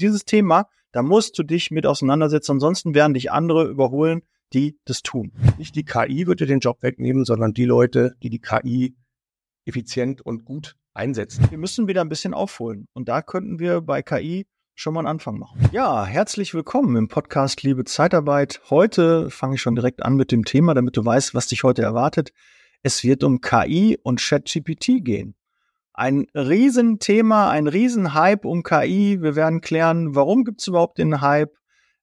dieses Thema, da musst du dich mit auseinandersetzen, ansonsten werden dich andere überholen, die das tun. Nicht die KI wird dir den Job wegnehmen, sondern die Leute, die die KI effizient und gut einsetzen. Wir müssen wieder ein bisschen aufholen. Und da könnten wir bei KI schon mal einen Anfang machen. Ja, herzlich willkommen im Podcast Liebe Zeitarbeit. Heute fange ich schon direkt an mit dem Thema, damit du weißt, was dich heute erwartet. Es wird um KI und ChatGPT gehen. Ein Riesenthema, ein Riesenhype um KI. Wir werden klären, warum gibt es überhaupt den Hype?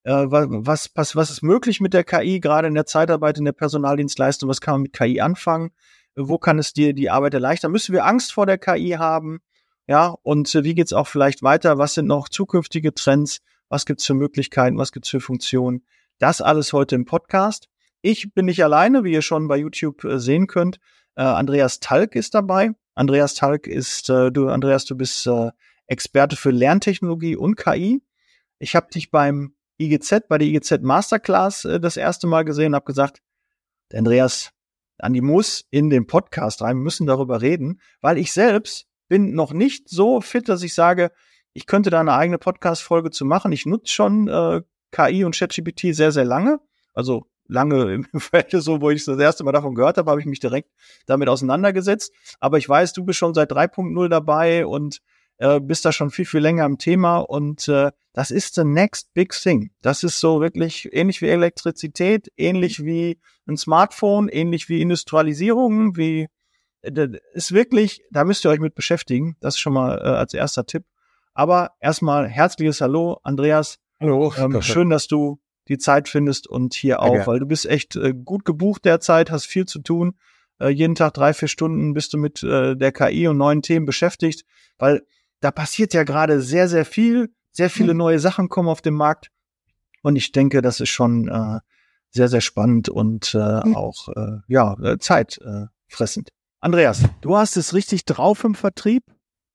Äh, was, was, was ist möglich mit der KI, gerade in der Zeitarbeit, in der Personaldienstleistung? Was kann man mit KI anfangen? Wo kann es dir die Arbeit erleichtern? Müssen wir Angst vor der KI haben? Ja, und äh, wie geht's auch vielleicht weiter? Was sind noch zukünftige Trends? Was gibt's für Möglichkeiten? Was gibt's für Funktionen? Das alles heute im Podcast. Ich bin nicht alleine, wie ihr schon bei YouTube äh, sehen könnt. Äh, Andreas Talk ist dabei. Andreas Talk ist, äh, du, Andreas, du bist äh, Experte für Lerntechnologie und KI. Ich habe dich beim IGZ, bei der IGZ Masterclass äh, das erste Mal gesehen und habe gesagt, Andreas, Andi muss in den Podcast rein, wir müssen darüber reden, weil ich selbst bin noch nicht so fit, dass ich sage, ich könnte da eine eigene Podcast-Folge zu machen. Ich nutze schon äh, KI und ChatGPT sehr, sehr lange. Also lange im Feld, so wo ich das erste Mal davon gehört habe, habe ich mich direkt damit auseinandergesetzt. Aber ich weiß, du bist schon seit 3.0 dabei und äh, bist da schon viel, viel länger im Thema und äh, das ist the next big thing. Das ist so wirklich ähnlich wie Elektrizität, ähnlich wie ein Smartphone, ähnlich wie Industrialisierung, wie äh, ist wirklich, da müsst ihr euch mit beschäftigen. Das ist schon mal äh, als erster Tipp. Aber erstmal herzliches Hallo, Andreas. Hallo. Ähm, schön, dass du die Zeit findest und hier auch, ja. weil du bist echt äh, gut gebucht derzeit, hast viel zu tun. Äh, jeden Tag drei, vier Stunden bist du mit äh, der KI und neuen Themen beschäftigt, weil da passiert ja gerade sehr, sehr viel. Sehr viele mhm. neue Sachen kommen auf den Markt. Und ich denke, das ist schon äh, sehr, sehr spannend und äh, mhm. auch äh, ja, äh, zeitfressend. Äh, Andreas, du hast es richtig drauf im Vertrieb.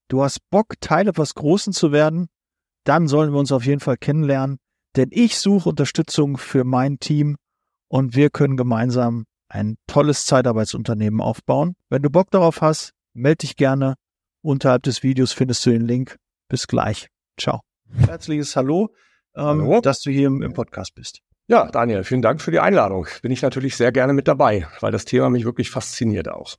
Du hast Bock, Teil etwas Großen zu werden. Dann sollen wir uns auf jeden Fall kennenlernen denn ich suche Unterstützung für mein Team und wir können gemeinsam ein tolles Zeitarbeitsunternehmen aufbauen. Wenn du Bock darauf hast, melde dich gerne. Unterhalb des Videos findest du den Link. Bis gleich. Ciao. Herzliches Hallo, ähm, Hallo. dass du hier im, im Podcast bist. Ja, Daniel, vielen Dank für die Einladung. Bin ich natürlich sehr gerne mit dabei, weil das Thema mich wirklich fasziniert auch.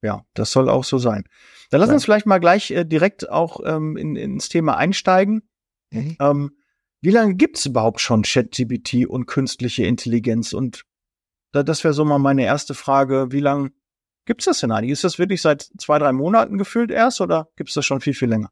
Ja, das soll auch so sein. Dann lass ja. uns vielleicht mal gleich äh, direkt auch ähm, in, ins Thema einsteigen. Mhm. Ähm, wie lange gibt es überhaupt schon ChatGPT und künstliche Intelligenz? Und das wäre so mal meine erste Frage. Wie lange gibt es das denn eigentlich? Ist das wirklich seit zwei, drei Monaten gefühlt erst oder gibt es das schon viel, viel länger?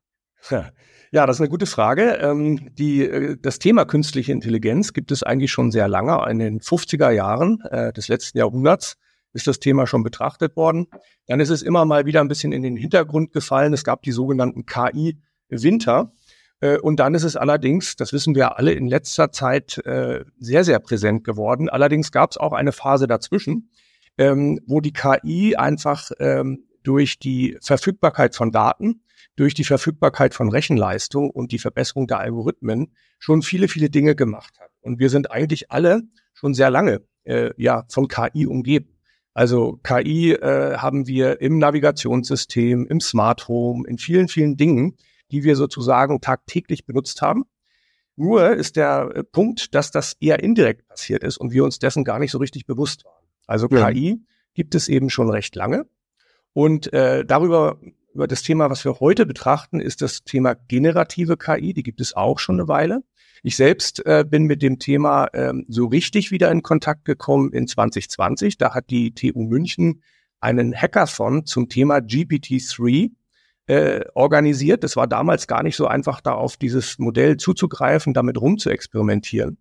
Ja, das ist eine gute Frage. Ähm, die, äh, das Thema künstliche Intelligenz gibt es eigentlich schon sehr lange. In den 50er Jahren äh, des letzten Jahrhunderts ist das Thema schon betrachtet worden. Dann ist es immer mal wieder ein bisschen in den Hintergrund gefallen. Es gab die sogenannten KI-Winter. Äh, und dann ist es allerdings, das wissen wir alle, in letzter Zeit äh, sehr, sehr präsent geworden. Allerdings gab es auch eine Phase dazwischen, ähm, wo die KI einfach ähm, durch die Verfügbarkeit von Daten, durch die Verfügbarkeit von Rechenleistung und die Verbesserung der Algorithmen schon viele, viele Dinge gemacht hat. Und wir sind eigentlich alle schon sehr lange äh, ja von KI umgeben. Also KI äh, haben wir im Navigationssystem, im Smart Home, in vielen, vielen Dingen, die wir sozusagen tagtäglich benutzt haben. Nur ist der äh, Punkt, dass das eher indirekt passiert ist und wir uns dessen gar nicht so richtig bewusst waren. Also ja. KI gibt es eben schon recht lange. Und äh, darüber, über das Thema, was wir heute betrachten, ist das Thema generative KI. Die gibt es auch schon eine Weile. Ich selbst äh, bin mit dem Thema ähm, so richtig wieder in Kontakt gekommen in 2020. Da hat die TU München einen Hackathon zum Thema GPT-3 äh, organisiert. Das war damals gar nicht so einfach, da auf dieses Modell zuzugreifen, damit rumzuexperimentieren.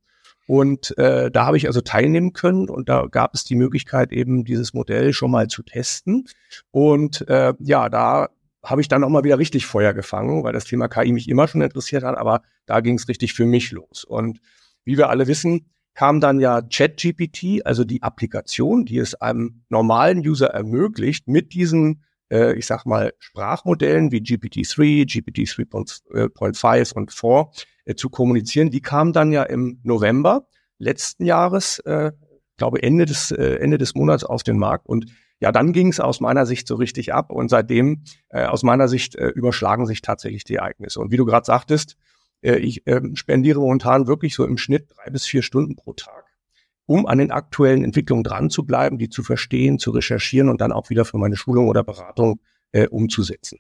Und äh, da habe ich also teilnehmen können und da gab es die Möglichkeit, eben dieses Modell schon mal zu testen. Und äh, ja, da habe ich dann auch mal wieder richtig Feuer gefangen, weil das Thema KI mich immer schon interessiert hat, aber da ging es richtig für mich los. Und wie wir alle wissen, kam dann ja ChatGPT, also die Applikation, die es einem normalen User ermöglicht, mit diesen äh, ich sag mal, Sprachmodellen wie GPT-3, GPT 3.5 und 4 äh, zu kommunizieren. Die kamen dann ja im November letzten Jahres, äh, glaube Ende des, äh, Ende des Monats auf den Markt und ja, dann ging es aus meiner Sicht so richtig ab und seitdem äh, aus meiner Sicht äh, überschlagen sich tatsächlich die Ereignisse. Und wie du gerade sagtest, Äh, ich äh, spendiere momentan wirklich so im Schnitt drei bis vier Stunden pro Tag, um an den aktuellen Entwicklungen dran zu bleiben, die zu verstehen, zu recherchieren und dann auch wieder für meine Schulung oder Beratung äh, umzusetzen.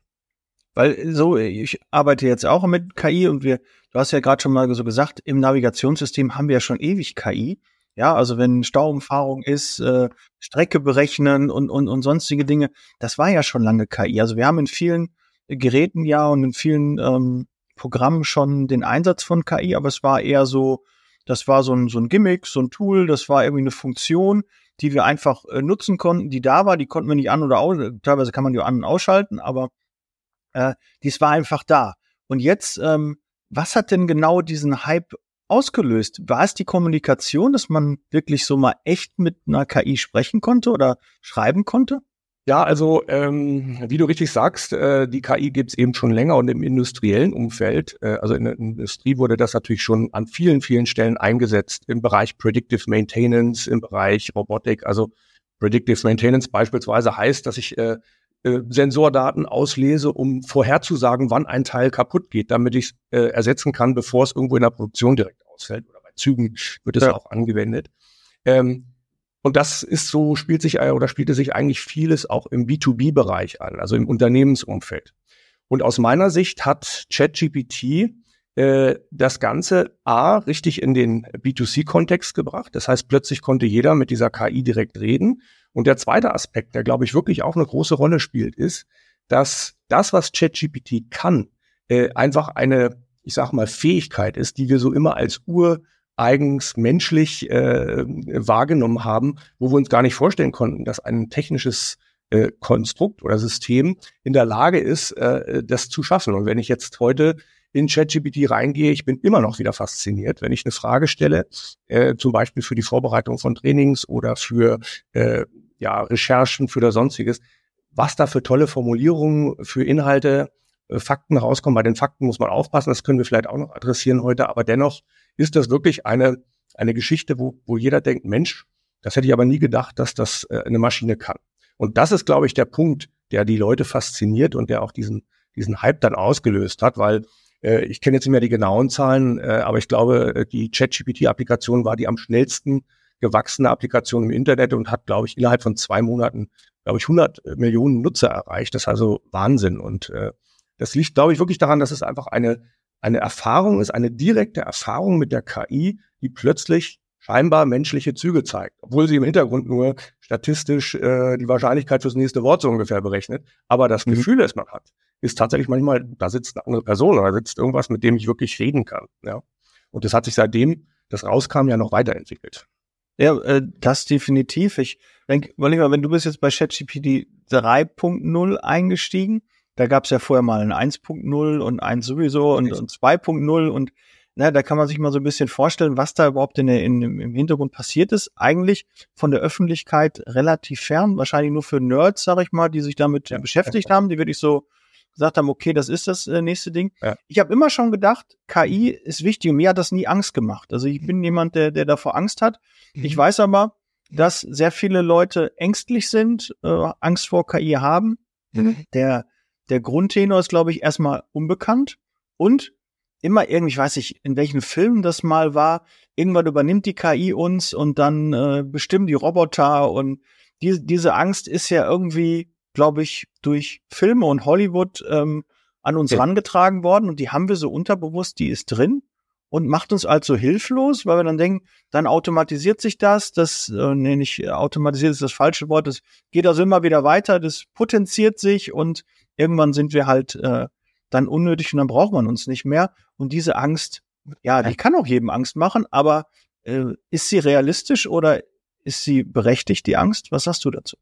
Weil so, ich arbeite jetzt auch mit KI und wir, du hast ja gerade schon mal so gesagt, im Navigationssystem haben wir ja schon ewig KI. Ja, also wenn Stauumfahrung ist, äh, Strecke berechnen und, und, und sonstige Dinge, das war ja schon lange KI. Also wir haben in vielen Geräten ja und in vielen ähm, Programmen schon den Einsatz von KI, aber es war eher so, das war so ein, so ein Gimmick, so ein Tool, das war irgendwie eine Funktion, die wir einfach äh, nutzen konnten, die da war, die konnten wir nicht an oder aus, teilweise kann man die an- und ausschalten, aber äh, dies war einfach da. Und jetzt, ähm, was hat denn genau diesen Hype ausgelöst? War es die Kommunikation, dass man wirklich so mal echt mit einer KI sprechen konnte oder schreiben konnte? Ja, also ähm, wie du richtig sagst, äh, die KI gibt es eben schon länger und im industriellen Umfeld, äh, also in der Industrie wurde das natürlich schon an vielen, vielen Stellen eingesetzt, im Bereich Predictive Maintenance, im Bereich Robotik. Also Predictive Maintenance beispielsweise heißt, dass ich äh, äh, Sensordaten auslese, um vorherzusagen, wann ein Teil kaputt geht, damit ich es äh, ersetzen kann, bevor es irgendwo in der Produktion direkt ausfällt. Oder bei Zügen wird es ja. auch angewendet. Ähm, und das ist so, spielt sich oder spielte sich eigentlich vieles auch im B2B-Bereich an, also im Unternehmensumfeld. Und aus meiner Sicht hat ChatGPT äh, das Ganze A richtig in den B2C-Kontext gebracht. Das heißt, plötzlich konnte jeder mit dieser KI direkt reden. Und der zweite Aspekt, der glaube ich wirklich auch eine große Rolle spielt, ist, dass das, was ChatGPT kann, äh, einfach eine, ich sage mal, Fähigkeit ist, die wir so immer als ureigens menschlich äh, wahrgenommen haben, wo wir uns gar nicht vorstellen konnten, dass ein technisches äh, Konstrukt oder System in der Lage ist, äh, das zu schaffen. Und wenn ich jetzt heute in ChatGPT reingehe, ich bin immer noch wieder fasziniert, wenn ich eine Frage stelle, äh, zum Beispiel für die Vorbereitung von Trainings oder für äh, ja, Recherchen, für das Sonstiges, was da für tolle Formulierungen, für Inhalte, äh, Fakten rauskommen. Bei den Fakten muss man aufpassen, das können wir vielleicht auch noch adressieren heute, aber dennoch ist das wirklich eine, eine Geschichte, wo, wo jeder denkt, Mensch, das hätte ich aber nie gedacht, dass das äh, eine Maschine kann. Und das ist, glaube ich, der Punkt, der die Leute fasziniert und der auch diesen, diesen Hype dann ausgelöst hat, weil äh, ich kenne jetzt nicht mehr die genauen Zahlen, äh, aber ich glaube, äh, die ChatGPT-Applikation war die am schnellsten gewachsene Applikation im Internet und hat, glaube ich, innerhalb von zwei Monaten, glaube ich, 100 Millionen Nutzer erreicht. Das ist also Wahnsinn. Und äh, das liegt, glaube ich, wirklich daran, dass es einfach eine, eine Erfahrung ist, eine direkte Erfahrung mit der KI, die plötzlich scheinbar menschliche Züge zeigt, obwohl sie im Hintergrund nur statistisch äh, die Wahrscheinlichkeit fürs nächste Wort so ungefähr berechnet. Aber das mhm. Gefühl, das man hat, ist tatsächlich manchmal, da sitzt eine andere Person oder da sitzt irgendwas, mit dem ich wirklich reden kann. Ja. Und das hat sich seitdem das rauskam ja noch weiterentwickelt. Ja, äh, das definitiv. Ich denke, mal, wenn du bist jetzt bei ChatGPT 3.0 eingestiegen, da gab es ja vorher mal ein 1.0 und eins sowieso und, und 2.0 und na, da kann man sich mal so ein bisschen vorstellen, was da überhaupt in der, in, im Hintergrund passiert ist. Eigentlich von der Öffentlichkeit relativ fern, wahrscheinlich nur für Nerds, sag ich mal, die sich damit ja. beschäftigt haben, die wirklich so gesagt haben, okay, das ist das äh, nächste Ding. Ja. Ich habe immer schon gedacht, KI ist wichtig und mir hat das nie Angst gemacht. Also ich bin jemand, der, der davor Angst hat. Mhm. Ich weiß aber, dass sehr viele Leute ängstlich sind, äh, Angst vor KI haben. Mhm. Der, der Grundtenor ist, glaube ich, erstmal unbekannt und immer irgendwie, ich weiß nicht, in welchen Filmen das mal war, irgendwann übernimmt die KI uns und dann äh, bestimmen die Roboter und die, diese Angst ist ja irgendwie glaube ich, durch Filme und Hollywood ähm, an uns ja. rangetragen worden und die haben wir so unterbewusst, die ist drin und macht uns also hilflos, weil wir dann denken, dann automatisiert sich das, das, äh, nee, nicht automatisiert ist das falsche Wort, das geht also immer wieder weiter, das potenziert sich und irgendwann sind wir halt äh, dann unnötig und dann braucht man uns nicht mehr. Und diese Angst, ja, die kann auch jedem Angst machen, aber äh, ist sie realistisch oder ist sie berechtigt, die Angst? Was sagst du dazu?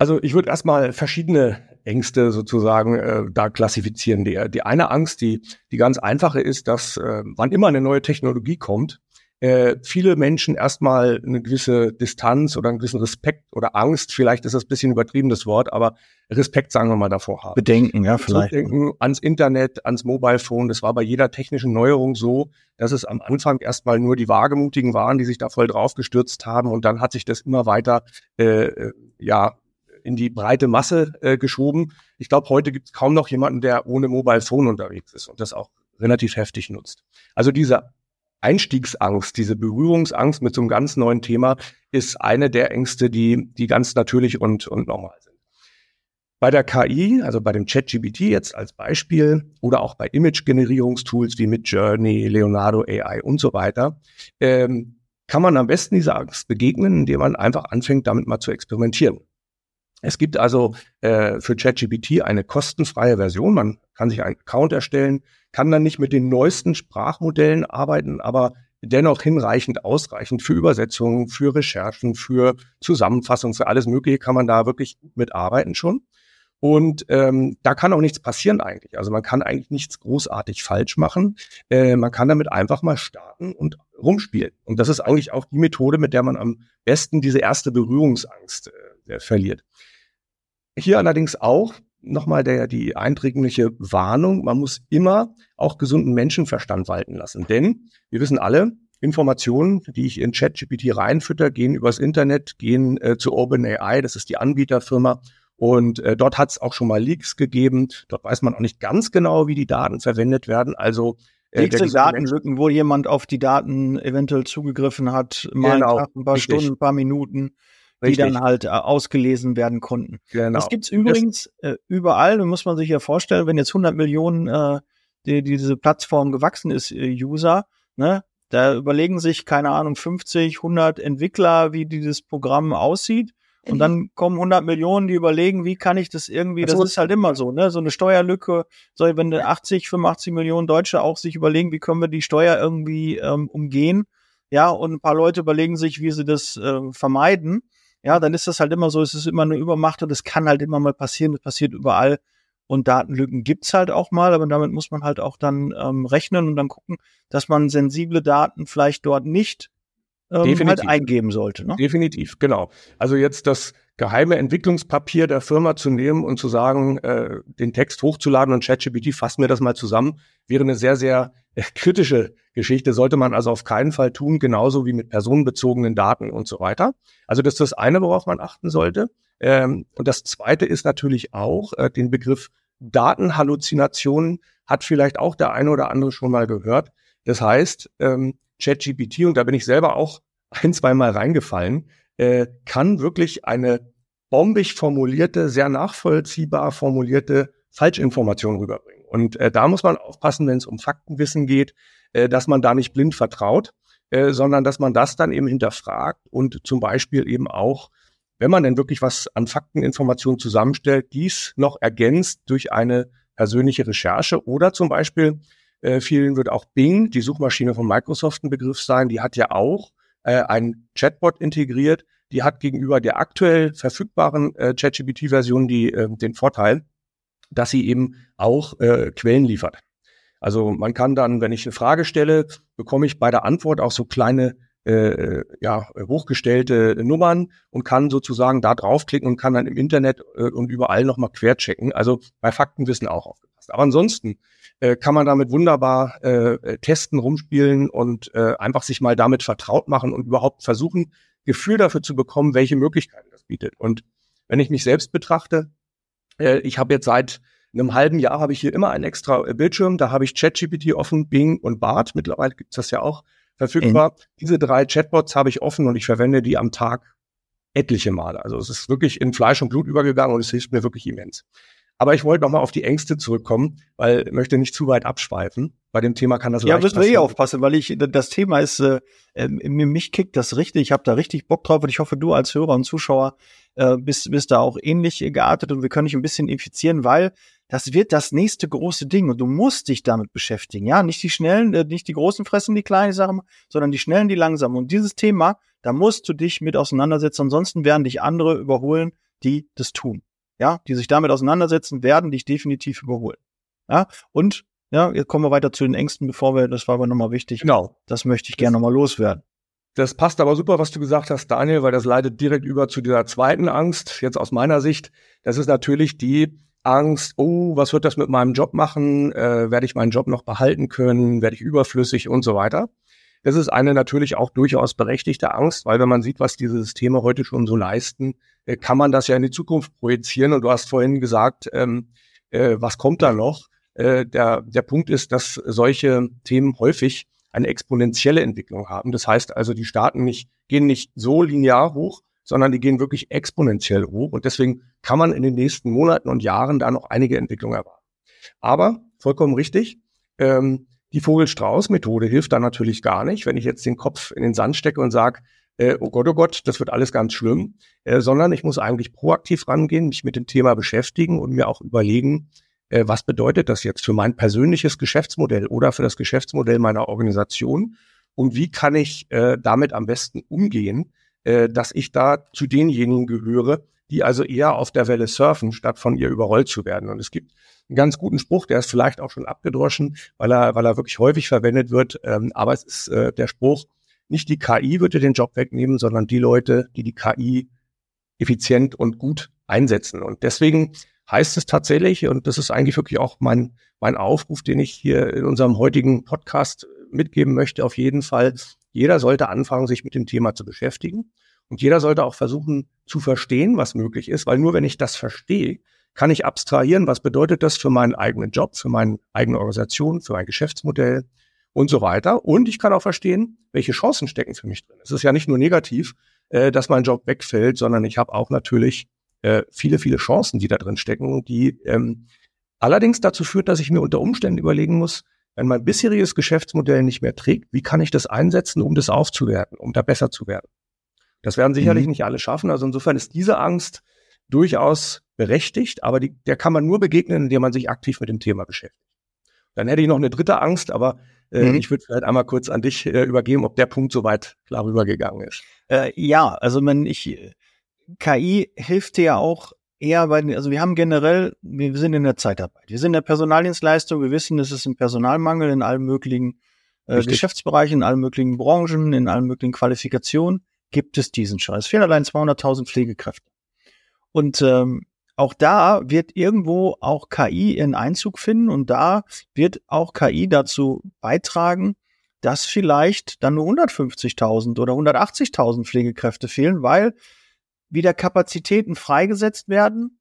Also ich würde erstmal verschiedene Ängste sozusagen äh, da klassifizieren. Die, die eine Angst, die, die ganz einfache ist, dass äh, wann immer eine neue Technologie kommt, äh, viele Menschen erstmal eine gewisse Distanz oder einen gewissen Respekt oder Angst, vielleicht ist das ein bisschen übertrieben das Wort, aber Respekt, sagen wir mal, davor haben. Bedenken, ja, vielleicht. Denken ans Internet, ans Mobile Phone. Das war bei jeder technischen Neuerung so, dass es am Anfang erstmal nur die Wagemutigen waren, die sich da voll draufgestürzt haben und dann hat sich das immer weiter, äh, äh ja, in die breite Masse äh, geschoben. Ich glaube, heute gibt es kaum noch jemanden, der ohne Mobile Phone unterwegs ist und das auch relativ heftig nutzt. Also diese Einstiegsangst, diese Berührungsangst mit so einem ganz neuen Thema ist eine der Ängste, die, die ganz natürlich und, und normal sind. Bei der KI, also bei dem ChatGPT jetzt als Beispiel oder auch bei Image-Generierungstools wie Midjourney, Leonardo AI und so weiter, ähm, kann man am besten dieser Angst begegnen, indem man einfach anfängt, damit mal zu experimentieren. Es gibt also äh, für ChatGPT eine kostenfreie Version. Man kann sich einen Account erstellen, kann dann nicht mit den neuesten Sprachmodellen arbeiten, aber dennoch hinreichend ausreichend für Übersetzungen, für Recherchen, für Zusammenfassungen, für alles Mögliche kann man da wirklich mitarbeiten schon. Und ähm, da kann auch nichts passieren eigentlich. Also man kann eigentlich nichts großartig falsch machen. Äh, man kann damit einfach mal starten und rumspielen. Und das ist eigentlich auch die Methode, mit der man am besten diese erste Berührungsangst äh, verliert. Hier allerdings auch nochmal der, die eindringliche Warnung, man muss immer auch gesunden Menschenverstand walten lassen. Denn wir wissen alle, Informationen, die ich in ChatGPT reinfütter, gehen übers Internet, gehen äh, zu OpenAI, das ist die Anbieterfirma, und äh, dort hat es auch schon mal Leaks gegeben. Dort weiß man auch nicht ganz genau, wie die Daten verwendet werden. Also äh, Leaks Datenlücken, wo jemand auf die Daten eventuell zugegriffen hat, mal genau, ein paar richtig. Stunden, ein paar Minuten, Richtig. die dann halt äh, ausgelesen werden konnten. Genau. Das gibt's übrigens äh, überall. Da muss man sich ja vorstellen, wenn jetzt 100 Millionen äh, die, die diese Plattform gewachsen ist, äh, User, ne, da überlegen sich, keine Ahnung, 50, 100 Entwickler, wie dieses Programm aussieht. Und dann kommen 100 Millionen, die überlegen, wie kann ich das irgendwie, das ist halt immer so, ne, so eine Steuerlücke, so wenn 80, 85 Millionen Deutsche auch sich überlegen, wie können wir die Steuer irgendwie ähm, umgehen, ja, und ein paar Leute überlegen sich, wie sie das äh, vermeiden, ja, dann ist das halt immer so, es ist immer eine Übermacht und es kann halt immer mal passieren, das passiert überall und Datenlücken gibt's halt auch mal, aber damit muss man halt auch dann ähm, rechnen und dann gucken, dass man sensible Daten vielleicht dort nicht ähm, halt eingeben sollte. Ne? Definitiv, genau. Also jetzt das geheime Entwicklungspapier der Firma zu nehmen und zu sagen, äh, den Text hochzuladen und ChatGPT fasst mir das mal zusammen, wäre eine sehr, sehr kritische Geschichte. Sollte man also auf keinen Fall tun, genauso wie mit personenbezogenen Daten und so weiter. Also das ist das eine, worauf man achten sollte. Ähm, und das zweite ist natürlich auch äh, den Begriff Datenhalluzinationen hat vielleicht auch der eine oder andere schon mal gehört. Das heißt, ähm, ChatGPT, und da bin ich selber auch ein, zwei Mal reingefallen, äh, kann wirklich eine bombig formulierte, sehr nachvollziehbar formulierte Falschinformation rüberbringen. Und äh, da muss man aufpassen, wenn es um Faktenwissen geht, äh, dass man da nicht blind vertraut, äh, sondern dass man das dann eben hinterfragt und zum Beispiel eben auch, wenn man denn wirklich was an Fakteninformationen zusammenstellt, dies noch ergänzt durch eine persönliche Recherche oder zum Beispiel äh, vielen wird auch Bing, die Suchmaschine von Microsoft, ein Begriff sein. Die hat ja auch äh, einen Chatbot integriert. Die hat gegenüber der aktuell verfügbaren äh, ChatGPT-Version die äh, den Vorteil, dass sie eben auch äh, Quellen liefert. Also man kann dann, wenn ich eine Frage stelle, bekomme ich bei der Antwort auch so kleine äh, ja, hochgestellte Nummern und kann sozusagen da draufklicken und kann dann im Internet äh, und überall nochmal querchecken. Also bei Faktenwissen auch aufgepasst. Aber ansonsten äh, kann man damit wunderbar äh, testen, rumspielen und äh, einfach sich mal damit vertraut machen und überhaupt versuchen, Gefühl dafür zu bekommen, welche Möglichkeiten das bietet. Und wenn ich mich selbst betrachte, äh, ich habe jetzt seit einem halben Jahr habe ich hier immer einen extra äh, Bildschirm, da habe ich ChatGPT offen, Bing und Bart. Mittlerweile gibt es das ja auch verfügbar. Mhm. Diese drei Chatbots habe ich offen und ich verwende die am Tag etliche Male. Also es ist wirklich in Fleisch und Blut übergegangen und es hilft mir wirklich immens. Aber ich wollte nochmal auf die Ängste zurückkommen, weil ich möchte nicht zu weit abschweifen. Bei dem Thema kann das Ja, müssen wir eh aufpassen, weil ich das Thema ist, äh, äh mich kickt das richtig. Ich habe da richtig Bock drauf und ich hoffe, du als Hörer und Zuschauer äh, bist, bist da auch ähnlich geartet und wir können dich ein bisschen infizieren, weil das wird das nächste große Ding und du musst dich damit beschäftigen. Ja, nicht die Schnellen, äh, nicht die Großen fressen die Kleinen, Sachen, sondern die Schnellen, die Langsamen. Und dieses Thema, da musst du dich mit auseinandersetzen. Ansonsten werden dich andere überholen, die das tun ja, die sich damit auseinandersetzen, werden dich definitiv überholen. Ja, und ja, jetzt kommen wir weiter zu den Ängsten, bevor wir, das war aber nochmal wichtig. Genau. Das möchte ich gerne nochmal loswerden. Das passt aber super, was du gesagt hast, Daniel, weil das leitet direkt über zu dieser zweiten Angst, jetzt aus meiner Sicht. Das ist natürlich die Angst, oh, was wird das mit meinem Job machen? Äh, werde ich meinen Job noch behalten können? Werde ich überflüssig und so weiter? Das ist eine natürlich auch durchaus berechtigte Angst, weil wenn man sieht, was diese Systeme heute schon so leisten, äh, kann man das ja in die Zukunft projizieren. Und du hast vorhin gesagt, ähm, äh, was kommt da noch? Äh, der, der Punkt ist, dass solche Themen häufig eine exponentielle Entwicklung haben. Das heißt also, die Staaten nicht, gehen nicht so linear hoch, sondern die gehen wirklich exponentiell hoch. Und deswegen kann man in den nächsten Monaten und Jahren da noch einige Entwicklungen erwarten. Aber vollkommen richtig, ähm, die Vogel-Strauß-Methode hilft da natürlich gar nicht, wenn ich jetzt den Kopf in den Sand stecke und sage, äh, oh Gott, oh Gott, das wird alles ganz schlimm, äh, sondern ich muss eigentlich proaktiv rangehen, mich mit dem Thema beschäftigen und mir auch überlegen, äh, was bedeutet das jetzt für mein persönliches Geschäftsmodell oder für das Geschäftsmodell meiner Organisation und wie kann ich äh, damit am besten umgehen, äh, dass ich da zu denjenigen gehöre, die also eher auf der Welle surfen, statt von ihr überrollt zu werden. Und es gibt einen ganz guten Spruch, der ist vielleicht auch schon abgedroschen, weil er, weil er wirklich häufig verwendet wird. Ähm, aber es ist äh, der Spruch, nicht die KI dir den Job wegnehmen, sondern die Leute, die die KI effizient und gut einsetzen. Und deswegen heißt es tatsächlich, und das ist eigentlich wirklich auch mein, mein Aufruf, den ich hier in unserem heutigen Podcast mitgeben möchte, auf jeden Fall, jeder sollte anfangen, sich mit dem Thema zu beschäftigen. Und jeder sollte auch versuchen zu verstehen, was möglich ist, weil nur wenn ich das verstehe, kann ich abstrahieren, was bedeutet das für meinen eigenen Job, für meine eigene Organisation, für mein Geschäftsmodell und so weiter. Und ich kann auch verstehen, welche Chancen stecken für mich drin. Es ist ja nicht nur negativ, äh, dass mein Job wegfällt, sondern ich habe auch natürlich äh, viele, viele Chancen, die da drin stecken, die ähm, allerdings dazu führt, dass ich mir unter Umständen überlegen muss, wenn mein bisheriges Geschäftsmodell nicht mehr trägt, wie kann ich das einsetzen, um das aufzuwerten, um da besser zu werden? Das werden sicherlich mhm. nicht alle schaffen. Also insofern ist diese Angst durchaus berechtigt, aber die, der kann man nur begegnen, indem man sich aktiv mit dem Thema beschäftigt. Dann hätte ich noch eine dritte Angst, aber äh, mhm. ich würde vielleicht einmal kurz an dich äh, übergeben, ob der Punkt soweit klar rübergegangen ist. Äh, ja, also wenn ich KI hilft dir ja auch eher bei, also wir haben generell, wir sind in der Zeitarbeit, wir sind in der Personaldienstleistung, wir wissen, es ist ein Personalmangel in allen möglichen äh, Geschäftsbereichen, in allen möglichen Branchen, in allen möglichen Qualifikationen gibt es diesen. Es fehlen allein 200.000 Pflegekräfte. Und ähm, auch da wird irgendwo auch KI ihren Einzug finden und da wird auch KI dazu beitragen, dass vielleicht dann nur 150.000 oder 180.000 Pflegekräfte fehlen, weil wieder Kapazitäten freigesetzt werden,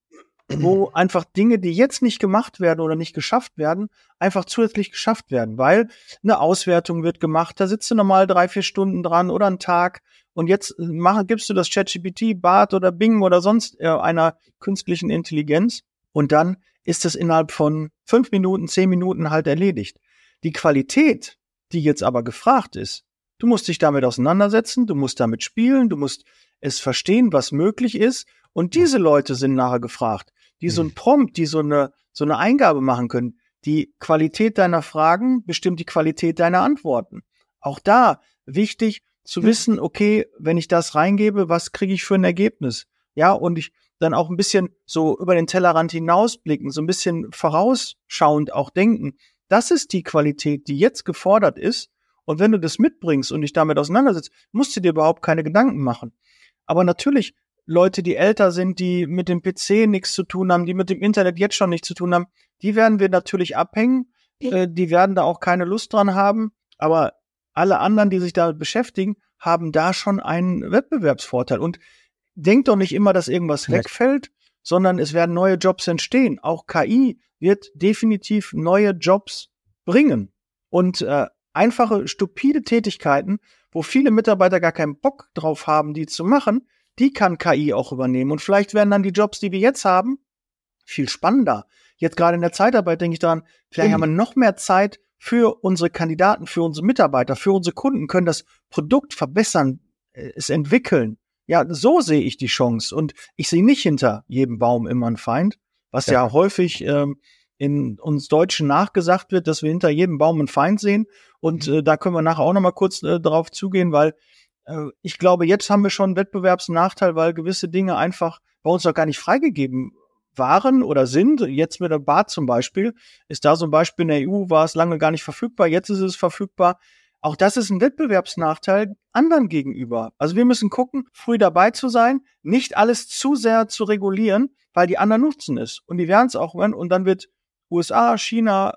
wo einfach Dinge, die jetzt nicht gemacht werden oder nicht geschafft werden, einfach zusätzlich geschafft werden, weil eine Auswertung wird gemacht, da sitzt du normal drei, vier Stunden dran oder einen Tag und jetzt mach, gibst du das ChatGPT, BART oder Bing oder sonst äh, einer künstlichen Intelligenz und dann ist es innerhalb von fünf Minuten, zehn Minuten halt erledigt. Die Qualität, die jetzt aber gefragt ist, du musst dich damit auseinandersetzen, du musst damit spielen, du musst es verstehen, was möglich ist und diese Leute sind nachher gefragt die so ein mhm. Prompt, die so eine, so eine Eingabe machen können. Die Qualität deiner Fragen bestimmt die Qualität deiner Antworten. Auch da wichtig zu wissen, okay, wenn ich das reingebe, was kriege ich für ein Ergebnis? Ja, und ich dann auch ein bisschen so über den Tellerrand hinausblicken, so ein bisschen vorausschauend auch denken. Das ist die Qualität, die jetzt gefordert ist. Und wenn du das mitbringst und dich damit auseinandersetzt, musst du dir überhaupt keine Gedanken machen. Aber natürlich Leute, die älter sind, die mit dem PC nichts zu tun haben, die mit dem Internet jetzt schon nichts zu tun haben, die werden wir natürlich abhängen. Äh, die werden da auch keine Lust dran haben. Aber alle anderen, die sich damit beschäftigen, haben da schon einen Wettbewerbsvorteil. Und denkt doch nicht immer, dass irgendwas ja. wegfällt, sondern es werden neue Jobs entstehen. Auch KI wird definitiv neue Jobs bringen. Und äh, einfache, stupide Tätigkeiten, wo viele Mitarbeiter gar keinen Bock drauf haben, die zu machen, die kann KI auch übernehmen. Und vielleicht werden dann die Jobs, die wir jetzt haben, viel spannender. Jetzt gerade in der Zeitarbeit denke ich daran, vielleicht mhm. haben wir noch mehr Zeit für unsere Kandidaten, für unsere Mitarbeiter, für unsere Kunden, können das Produkt verbessern, äh, es entwickeln. Ja, so sehe ich die Chance. Und ich sehe nicht hinter jedem Baum immer einen Feind, was ja, ja häufig ähm, in uns Deutschen nachgesagt wird, dass wir hinter jedem Baum einen Feind sehen. Und mhm. äh, da können wir nachher auch noch mal kurz äh, drauf zugehen, weil äh, ich glaube, jetzt haben wir schon einen Wettbewerbsnachteil, weil gewisse Dinge einfach bei uns noch gar nicht freigegeben waren oder sind. Jetzt mit der BAT zum Beispiel ist da so ein Beispiel in der EU, war es lange gar nicht verfügbar, jetzt ist es verfügbar. Auch das ist ein Wettbewerbsnachteil anderen gegenüber. Also wir müssen gucken, früh dabei zu sein, nicht alles zu sehr zu regulieren, weil die anderen nutzen es. Und die werden es auch. Und dann wird USA, China,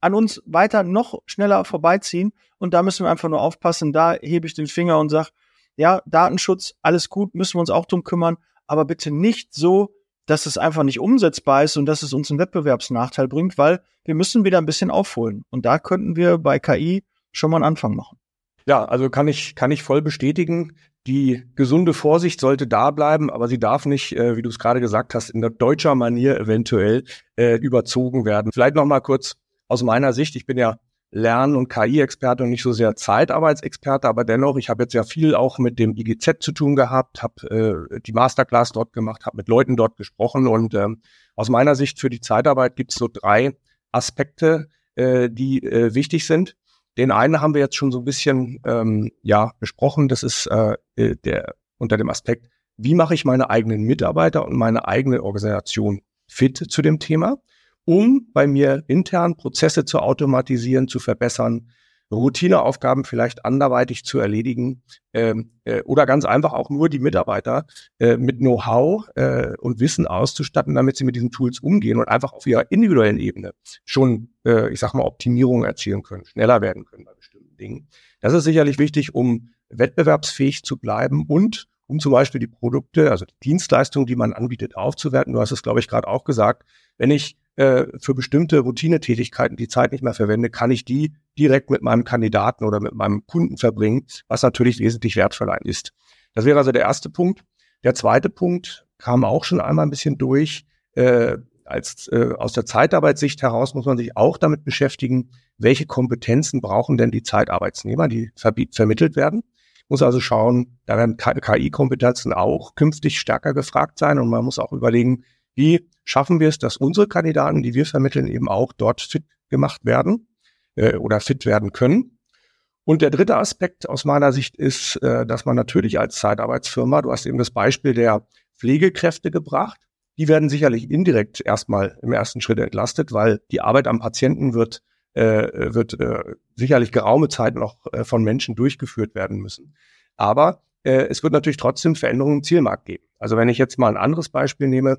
an uns weiter noch schneller vorbeiziehen. Und da müssen wir einfach nur aufpassen. Da hebe ich den Finger und sage, ja, Datenschutz, alles gut, müssen wir uns auch drum kümmern, aber bitte nicht so, dass es einfach nicht umsetzbar ist und dass es uns einen Wettbewerbsnachteil bringt, weil wir müssen wieder ein bisschen aufholen. Und da könnten wir bei KI schon mal einen Anfang machen. Ja, also kann ich, kann ich voll bestätigen. Die gesunde Vorsicht sollte da bleiben, aber sie darf nicht, äh, wie du es gerade gesagt hast, in deutscher Manier eventuell äh, überzogen werden. Vielleicht noch mal kurz aus meiner Sicht. Ich bin ja Lern- und KI-Experte und nicht so sehr Zeitarbeitsexperte, aber dennoch, ich habe jetzt ja viel auch mit dem IGZ zu tun gehabt, habe äh, die Masterclass dort gemacht, habe mit Leuten dort gesprochen und ähm, aus meiner Sicht für die Zeitarbeit gibt es so drei Aspekte, äh, die äh, wichtig sind. Den einen haben wir jetzt schon so ein bisschen ähm, ja besprochen. Das ist äh, äh, der unter dem Aspekt, wie mache ich meine eigenen Mitarbeiter und meine eigene Organisation fit zu dem Thema, um bei mir intern Prozesse zu automatisieren, zu verbessern, Routineaufgaben vielleicht anderweitig zu erledigen ähm, äh, oder ganz einfach auch nur die Mitarbeiter äh, mit Know-how äh, und Wissen auszustatten, damit sie mit diesen Tools umgehen und einfach auf ihrer individuellen Ebene schon, äh, ich sag mal, Optimierungen erzielen können, schneller werden können bei bestimmten Dingen. Das ist sicherlich wichtig, um wettbewerbsfähig zu bleiben und um zum Beispiel die Produkte, also die Dienstleistungen, die man anbietet, aufzuwerten. Du hast es, glaube ich, gerade auch gesagt. Wenn ich äh, für bestimmte Routinetätigkeiten die Zeit nicht mehr verwende, kann ich die direkt mit meinem Kandidaten oder mit meinem Kunden verbringen, was natürlich wesentlich wertvoller ist. Das wäre also der erste Punkt. Der zweite Punkt kam auch schon einmal ein bisschen durch. Äh, als äh, aus der Zeitarbeitssicht heraus muss man sich auch damit beschäftigen, welche Kompetenzen brauchen denn die Zeitarbeitsnehmer, die ver vermittelt werden. Muss also schauen, da werden KI-Kompetenzen auch künftig stärker gefragt sein und man muss auch überlegen, wie schaffen wir es, dass unsere Kandidaten, die wir vermitteln, eben auch dort fit gemacht werden äh, oder fit werden können. Und der dritte Aspekt aus meiner Sicht ist, äh, dass man natürlich als Zeitarbeitsfirma, du hast eben das Beispiel der Pflegekräfte gebracht, die werden sicherlich indirekt erstmal im ersten Schritt entlastet, weil die Arbeit am Patienten wird, äh, wird äh, sicherlich geraume Zeit noch äh, von Menschen durchgeführt werden müssen. Aber äh, es wird natürlich trotzdem Veränderungen im Zielmarkt geben. Also wenn ich jetzt mal ein anderes Beispiel nehme,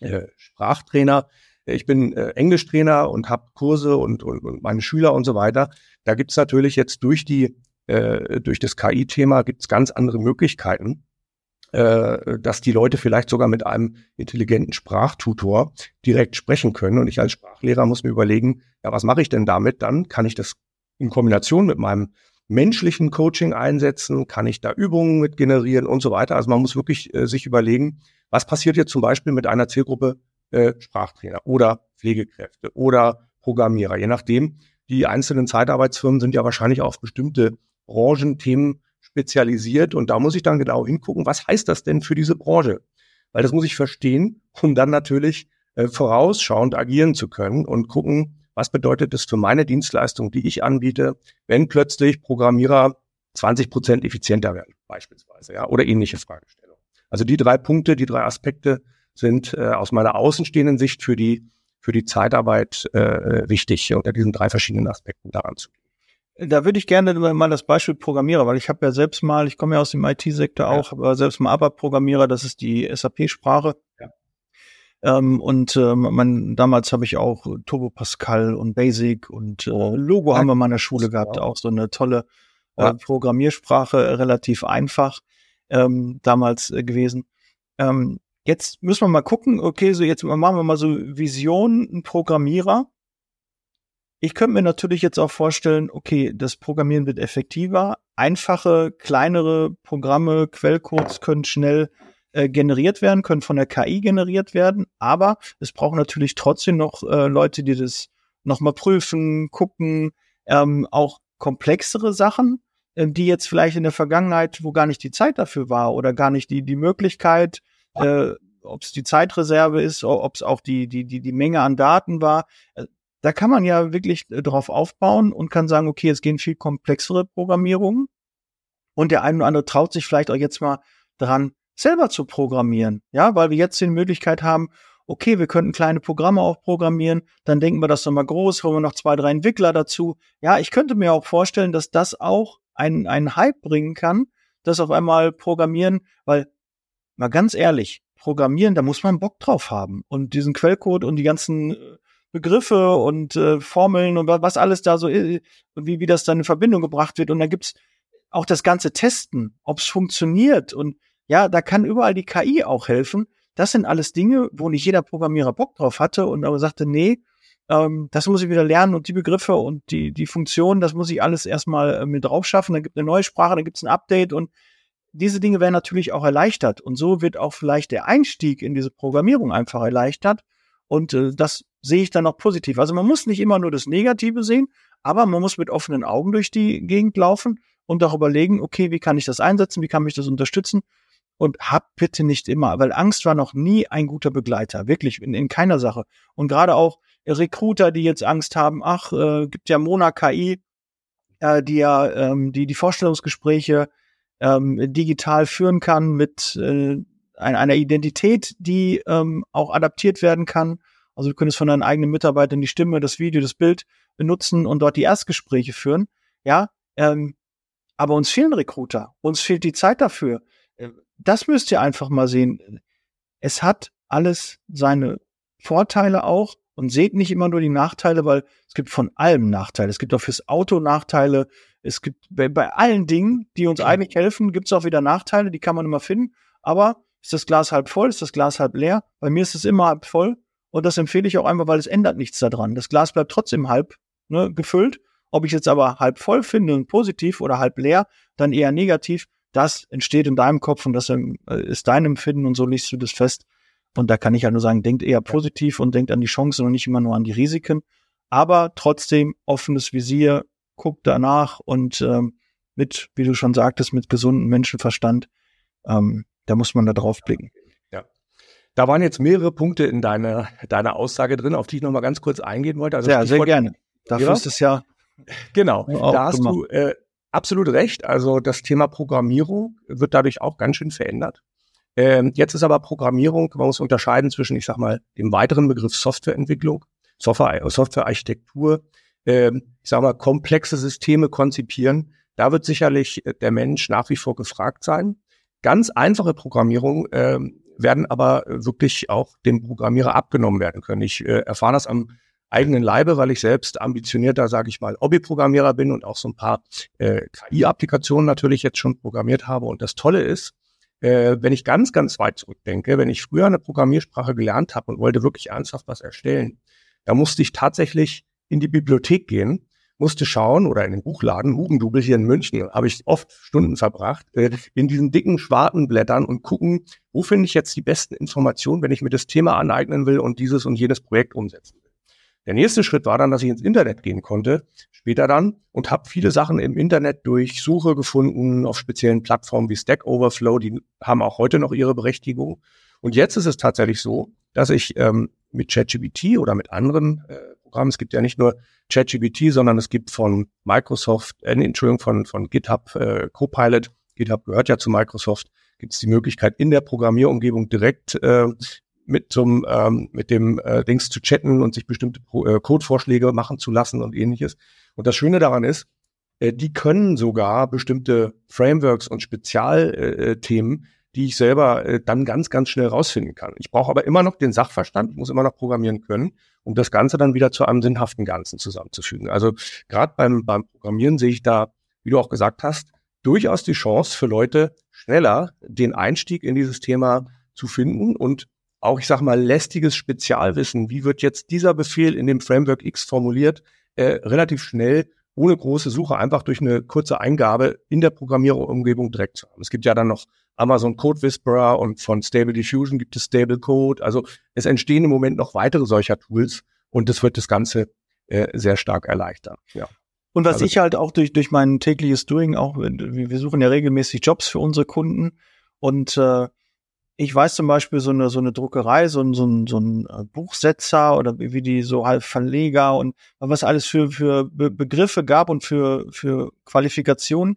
äh, Sprachtrainer. Ich bin äh, Englischtrainer und habe Kurse und, und, und meine Schüler und so weiter. Da gibt es natürlich jetzt durch die äh, durch das KI-Thema gibt es ganz andere Möglichkeiten, äh, dass die Leute vielleicht sogar mit einem intelligenten Sprachtutor direkt sprechen können. Und ich als Sprachlehrer muss mir überlegen, ja, was mache ich denn damit? Dann kann ich das in Kombination mit meinem menschlichen Coaching einsetzen, kann ich da Übungen mit generieren und so weiter. Also man muss wirklich äh, sich überlegen, was passiert jetzt zum Beispiel mit einer Zielgruppe äh, Sprachtrainer oder Pflegekräfte oder Programmierer, je nachdem. Die einzelnen Zeitarbeitsfirmen sind ja wahrscheinlich auf bestimmte Branchenthemen spezialisiert und da muss ich dann genau hingucken, was heißt das denn für diese Branche? Weil das muss ich verstehen, um dann natürlich äh, vorausschauend agieren zu können und gucken, was bedeutet das für meine Dienstleistung, die ich anbiete, wenn plötzlich Programmierer 20 Prozent effizienter werden, beispielsweise, ja, oder ähnliche Fragestellungen. Also die drei Punkte, die drei Aspekte sind äh, aus meiner außenstehenden Sicht für die für die Zeitarbeit äh, wichtig, unter diesen drei verschiedenen Aspekten daran zu gehen. Da würde ich gerne mal das Beispiel Programmierer, weil ich habe ja selbst mal, ich komme ja aus dem IT-Sektor ja. auch, aber selbst mal ABAP-Programmierer, das ist die SAP-Sprache. Ja. Ähm, und ähm, man, damals habe ich auch Turbo Pascal und Basic und äh, Logo ja, haben wir in meiner Schule gehabt, auch so eine tolle äh. Programmiersprache, relativ einfach ähm, damals äh, gewesen. Ähm, jetzt müssen wir mal gucken, okay, so jetzt machen wir mal so Vision, ein Programmierer. Ich könnte mir natürlich jetzt auch vorstellen, okay, das Programmieren wird effektiver, einfache, kleinere Programme, Quellcodes können schnell äh, generiert werden, können von der KI generiert werden, aber es braucht natürlich trotzdem noch äh, Leute, die das nochmal prüfen, gucken, ähm, auch komplexere Sachen, äh, die jetzt vielleicht in der Vergangenheit, wo gar nicht die Zeit dafür war oder gar nicht die, die Möglichkeit, äh, ob es die Zeitreserve ist, ob es auch die, die, die, die Menge an Daten war. Da kann man ja wirklich äh, drauf aufbauen und kann sagen, okay, es gehen viel komplexere Programmierungen. Und der eine oder andere traut sich vielleicht auch jetzt mal dran, selber zu programmieren. Ja, weil wir jetzt die Möglichkeit haben, okay, wir könnten kleine Programme auch programmieren, dann denken wir das nochmal groß, holen wir noch zwei, drei Entwickler dazu. Ja, ich könnte mir auch vorstellen, dass das auch einen, einen Hype bringen kann, das auf einmal programmieren, weil, mal ganz ehrlich, programmieren, da muss man Bock drauf haben. Und diesen Quellcode und die ganzen äh, Begriffe und äh, Formeln und was alles da so, äh, wie, wie das dann in Verbindung gebracht wird. Und da gibt's auch das ganze Testen, ob es funktioniert und ja, da kann überall die KI auch helfen, das sind alles Dinge, wo nicht jeder Programmierer Bock drauf hatte und aber sagte, nee, ähm, das muss ich wieder lernen und die Begriffe und die, die Funktionen, das muss ich alles erstmal äh, mit drauf schaffen. Dann gibt eine neue Sprache, dann gibt es ein Update und diese Dinge werden natürlich auch erleichtert. Und so wird auch vielleicht der Einstieg in diese Programmierung einfach erleichtert. Und äh, das sehe ich dann auch positiv. Also man muss nicht immer nur das Negative sehen, aber man muss mit offenen Augen durch die Gegend laufen und auch überlegen, okay, wie kann ich das einsetzen, wie kann mich das unterstützen? Und hab bitte nicht immer, weil Angst war noch nie ein guter Begleiter, wirklich in, in keiner Sache. Und gerade auch Recruiter, die jetzt Angst haben, ach, äh, gibt ja Mona KI, äh, die ja ähm, die die Vorstellungsgespräche ähm, digital führen kann mit äh, einer Identität, die ähm, auch adaptiert werden kann. Also du könntest von deinen eigenen Mitarbeitern die Stimme, das Video, das Bild benutzen und dort die Erstgespräche führen. Ja, ähm, aber uns fehlen Recruiter, uns fehlt die Zeit dafür. Äh, das müsst ihr einfach mal sehen. Es hat alles seine Vorteile auch und seht nicht immer nur die Nachteile, weil es gibt von allem Nachteile. Es gibt auch fürs Auto Nachteile. Es gibt bei, bei allen Dingen, die uns eigentlich helfen, gibt es auch wieder Nachteile, die kann man immer finden. Aber ist das Glas halb voll, ist das Glas halb leer? Bei mir ist es immer halb voll und das empfehle ich auch einfach, weil es ändert nichts daran. Das Glas bleibt trotzdem halb ne, gefüllt. Ob ich jetzt aber halb voll finde und positiv oder halb leer, dann eher negativ, das entsteht in deinem Kopf und das ähm, ist dein Empfinden und so liest du das fest. Und da kann ich ja nur sagen, denkt eher positiv und denkt an die Chancen und nicht immer nur an die Risiken. Aber trotzdem offenes Visier, guckt danach und ähm, mit, wie du schon sagtest, mit gesundem Menschenverstand, ähm, da muss man da drauf blicken. Ja. Da waren jetzt mehrere Punkte in deiner, deiner Aussage drin, auf die ich nochmal ganz kurz eingehen wollte. Also sehr, sehr gerne. Dafür ja? ist es ja. Genau, da hast gemacht. du äh, absolut recht. Also das Thema Programmierung wird dadurch auch ganz schön verändert. Ähm, jetzt ist aber Programmierung, man muss unterscheiden zwischen, ich sag mal, dem weiteren Begriff Softwareentwicklung, Software, Softwarearchitektur, ähm, ich sag mal, komplexe Systeme konzipieren. Da wird sicherlich äh, der Mensch nach wie vor gefragt sein. Ganz einfache Programmierung ähm, werden aber wirklich auch dem Programmierer abgenommen werden können. Ich äh, erfahre das am eigenen Leibe, weil ich selbst ambitionierter, sage ich mal, Hobbyprogrammierer bin und auch so ein paar äh, KI-Applikationen natürlich jetzt schon programmiert habe. Und das Tolle ist, äh, wenn ich ganz, ganz weit zurückdenke, wenn ich früher eine Programmiersprache gelernt habe und wollte wirklich ernsthaft was erstellen, da musste ich tatsächlich in die Bibliothek gehen, musste schauen oder in den Buchladen, Hugendubel hier in München, habe ich oft Stunden verbracht, äh, in diesen dicken schwarzen Blättern und gucken, wo finde ich jetzt die besten Informationen, wenn ich mir das Thema aneignen will und dieses und jenes Projekt umsetzen will. Der nächste Schritt war dann, dass ich ins Internet gehen konnte, später dann, und habe viele Sachen im Internet durch Suche gefunden, auf speziellen Plattformen wie Stack Overflow, die haben auch heute noch ihre Berechtigung. Und jetzt ist es tatsächlich so, dass ich ähm, mit ChatGPT oder mit anderen äh, Programmen, es gibt ja nicht nur ChatGPT, sondern es gibt von Microsoft, äh, Entschuldigung, von, von GitHub äh, Copilot, GitHub gehört ja zu Microsoft, gibt es die Möglichkeit, in der Programmierumgebung direkt äh, mit zum ähm, mit dem äh, Dings zu chatten und sich bestimmte äh, Codevorschläge machen zu lassen und ähnliches. Und das Schöne daran ist, äh, die können sogar bestimmte Frameworks und Spezialthemen, äh, die ich selber äh, dann ganz, ganz schnell rausfinden kann. Ich brauche aber immer noch den Sachverstand, ich muss immer noch programmieren können, um das Ganze dann wieder zu einem sinnhaften Ganzen zusammenzufügen. Also gerade beim, beim Programmieren sehe ich da, wie du auch gesagt hast, durchaus die Chance für Leute, schneller den Einstieg in dieses Thema zu finden und auch, ich sag mal, lästiges Spezialwissen, wie wird jetzt dieser Befehl in dem Framework X formuliert, äh, relativ schnell ohne große Suche einfach durch eine kurze Eingabe in der Programmierumgebung direkt zu haben. Es gibt ja dann noch Amazon Code Whisperer und von Stable Diffusion gibt es Stable Code. Also es entstehen im Moment noch weitere solcher Tools und das wird das Ganze äh, sehr stark erleichtern. Ja. Und was also, ich halt auch durch, durch mein tägliches Doing auch, wir suchen ja regelmäßig Jobs für unsere Kunden und äh, ich weiß zum Beispiel so eine, so eine Druckerei, so ein, so ein, so ein äh, Buchsetzer oder wie die so halt Verleger und was alles für, für Be Begriffe gab und für, für Qualifikationen,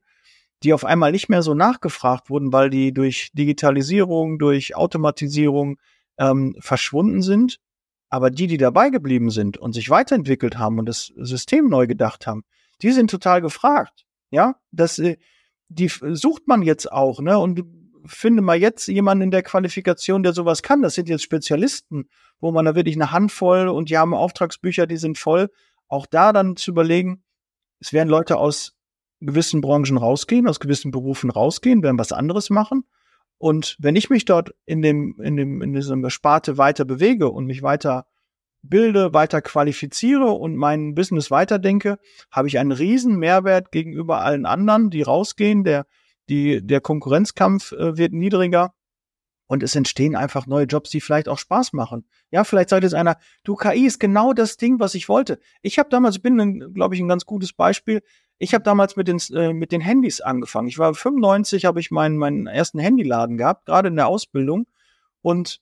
die auf einmal nicht mehr so nachgefragt wurden, weil die durch Digitalisierung, durch Automatisierung ähm, verschwunden sind. Aber die, die dabei geblieben sind und sich weiterentwickelt haben und das System neu gedacht haben, die sind total gefragt. Ja, das, äh, die sucht man jetzt auch, ne? Und finde mal jetzt jemanden in der Qualifikation, der sowas kann. Das sind jetzt Spezialisten, wo man da wirklich eine Handvoll und die haben Auftragsbücher, die sind voll. Auch da dann zu überlegen, es werden Leute aus gewissen Branchen rausgehen, aus gewissen Berufen rausgehen, werden was anderes machen. Und wenn ich mich dort in dem, in dem, in diesem Sparte weiter bewege und mich weiter bilde, weiter qualifiziere und mein Business weiterdenke, habe ich einen riesen Mehrwert gegenüber allen anderen, die rausgehen. Der, die, der Konkurrenzkampf äh, wird niedriger und es entstehen einfach neue Jobs, die vielleicht auch Spaß machen. Ja, vielleicht sagt jetzt einer, du KI ist genau das Ding, was ich wollte. Ich habe damals, ich bin, glaube ich, ein ganz gutes Beispiel. Ich habe damals mit den, äh, mit den Handys angefangen. Ich war 95, habe ich meinen, meinen ersten Handyladen gehabt, gerade in der Ausbildung. Und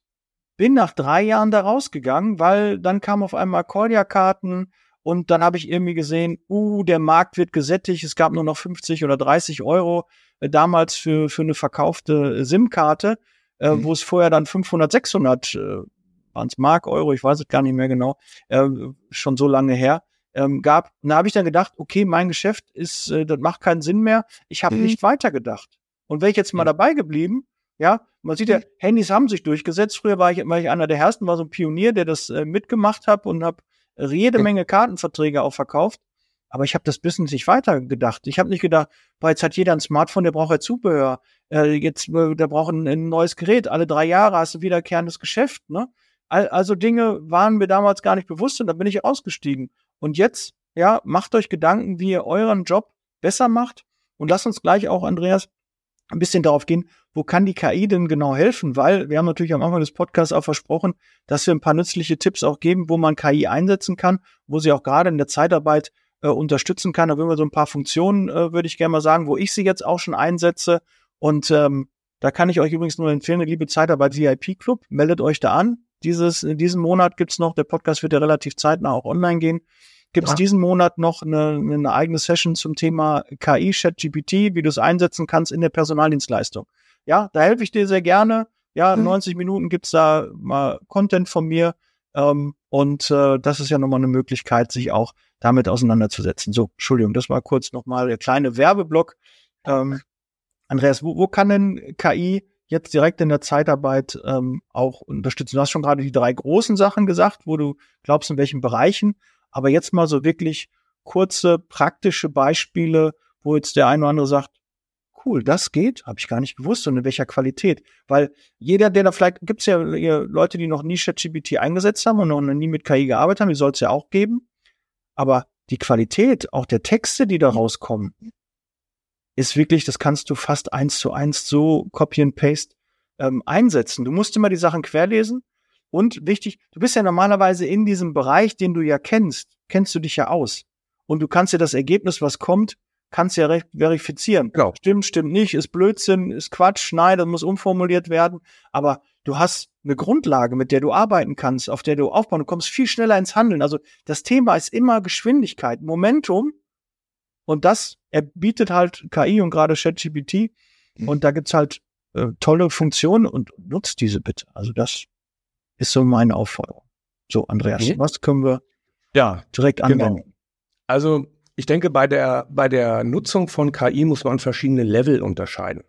bin nach drei Jahren da rausgegangen, weil dann kam auf einmal Kolja-Karten und dann habe ich irgendwie gesehen, uh, der Markt wird gesättigt, es gab nur noch 50 oder 30 Euro äh, damals für, für eine verkaufte SIM-Karte, äh, mhm. wo es vorher dann 500, 600 äh, waren es Mark, Euro, ich weiß es gar nicht mehr genau, äh, schon so lange her, ähm, gab. Und da habe ich dann gedacht, okay, mein Geschäft ist, äh, das macht keinen Sinn mehr. Ich habe mhm. nicht weitergedacht. Und wäre ich jetzt mal dabei geblieben, ja, man sieht ja, mhm. Handys haben sich durchgesetzt. Früher war ich, war ich einer der ersten, war so ein Pionier, der das äh, mitgemacht hat und habe jede Menge Kartenverträge auch verkauft. Aber ich habe das Business nicht weitergedacht. Ich habe nicht gedacht, boah, jetzt hat jeder ein Smartphone, der braucht ja Zubehör. Äh, jetzt, äh, der braucht ein, ein, neues Gerät. Alle drei Jahre hast du wiederkehrendes Geschäft. Ne? All, also Dinge waren mir damals gar nicht bewusst und da bin ich ausgestiegen. Und jetzt, ja, macht euch Gedanken, wie ihr euren Job besser macht. Und lasst uns gleich auch, Andreas, ein bisschen darauf gehen, wo kann die KI denn genau helfen? Weil wir haben natürlich am Anfang des Podcasts auch versprochen, dass wir ein paar nützliche Tipps auch geben, wo man KI einsetzen kann, wo sie auch gerade in der Zeitarbeit äh, unterstützen kann. Da würden wir so ein paar Funktionen, äh, würde ich gerne mal sagen, wo ich sie jetzt auch schon einsetze. Und ähm, da kann ich euch übrigens nur empfehlen, liebe Zeitarbeit VIP Club, meldet euch da an. Dieses, in diesem Monat gibt's noch, der Podcast wird ja relativ zeitnah auch online gehen gibt es ja. diesen Monat noch eine, eine eigene Session zum Thema KI, ChatGPT, wie du es einsetzen kannst in der Personaldienstleistung. Ja, da helfe ich dir sehr gerne. Ja, mhm. 90 Minuten gibt's da mal Content von mir. Ähm, und äh, das ist ja nochmal eine Möglichkeit, sich auch damit auseinanderzusetzen. So, Entschuldigung, das war kurz nochmal der kleine Werbeblock. Ähm, Andreas, wo, wo kann denn KI jetzt direkt in der Zeitarbeit ähm, auch unterstützen? Du hast schon gerade die drei großen Sachen gesagt, wo du glaubst, in welchen Bereichen. Aber jetzt mal so wirklich kurze, praktische Beispiele, wo jetzt der eine oder andere sagt, cool, das geht, habe ich gar nicht gewusst und in welcher Qualität. Weil jeder, der da vielleicht, gibt es ja Leute, die noch nie ChatGPT eingesetzt haben und noch nie mit KI gearbeitet haben, die soll es ja auch geben. Aber die Qualität, auch der Texte, die da rauskommen, ist wirklich, das kannst du fast eins zu eins so Copy and Paste ähm, einsetzen. Du musst immer die Sachen querlesen und wichtig, du bist ja normalerweise in diesem Bereich, den du ja kennst, kennst du dich ja aus. Und du kannst ja das Ergebnis, was kommt, kannst ja recht verifizieren. Genau. Stimmt, stimmt nicht, ist Blödsinn, ist Quatsch, nein, das muss umformuliert werden. Aber du hast eine Grundlage, mit der du arbeiten kannst, auf der du aufbauen, du kommst viel schneller ins Handeln. Also das Thema ist immer Geschwindigkeit, Momentum. Und das er bietet halt KI und gerade ChatGPT. Mhm. Und da gibt's halt äh, tolle Funktionen und nutzt diese bitte. Also das ist so meine Aufforderung. So, Andreas, mhm. was können wir ja, direkt genau. anwenden? Genau. Also ich denke, bei der, bei der Nutzung von KI muss man verschiedene Level unterscheiden.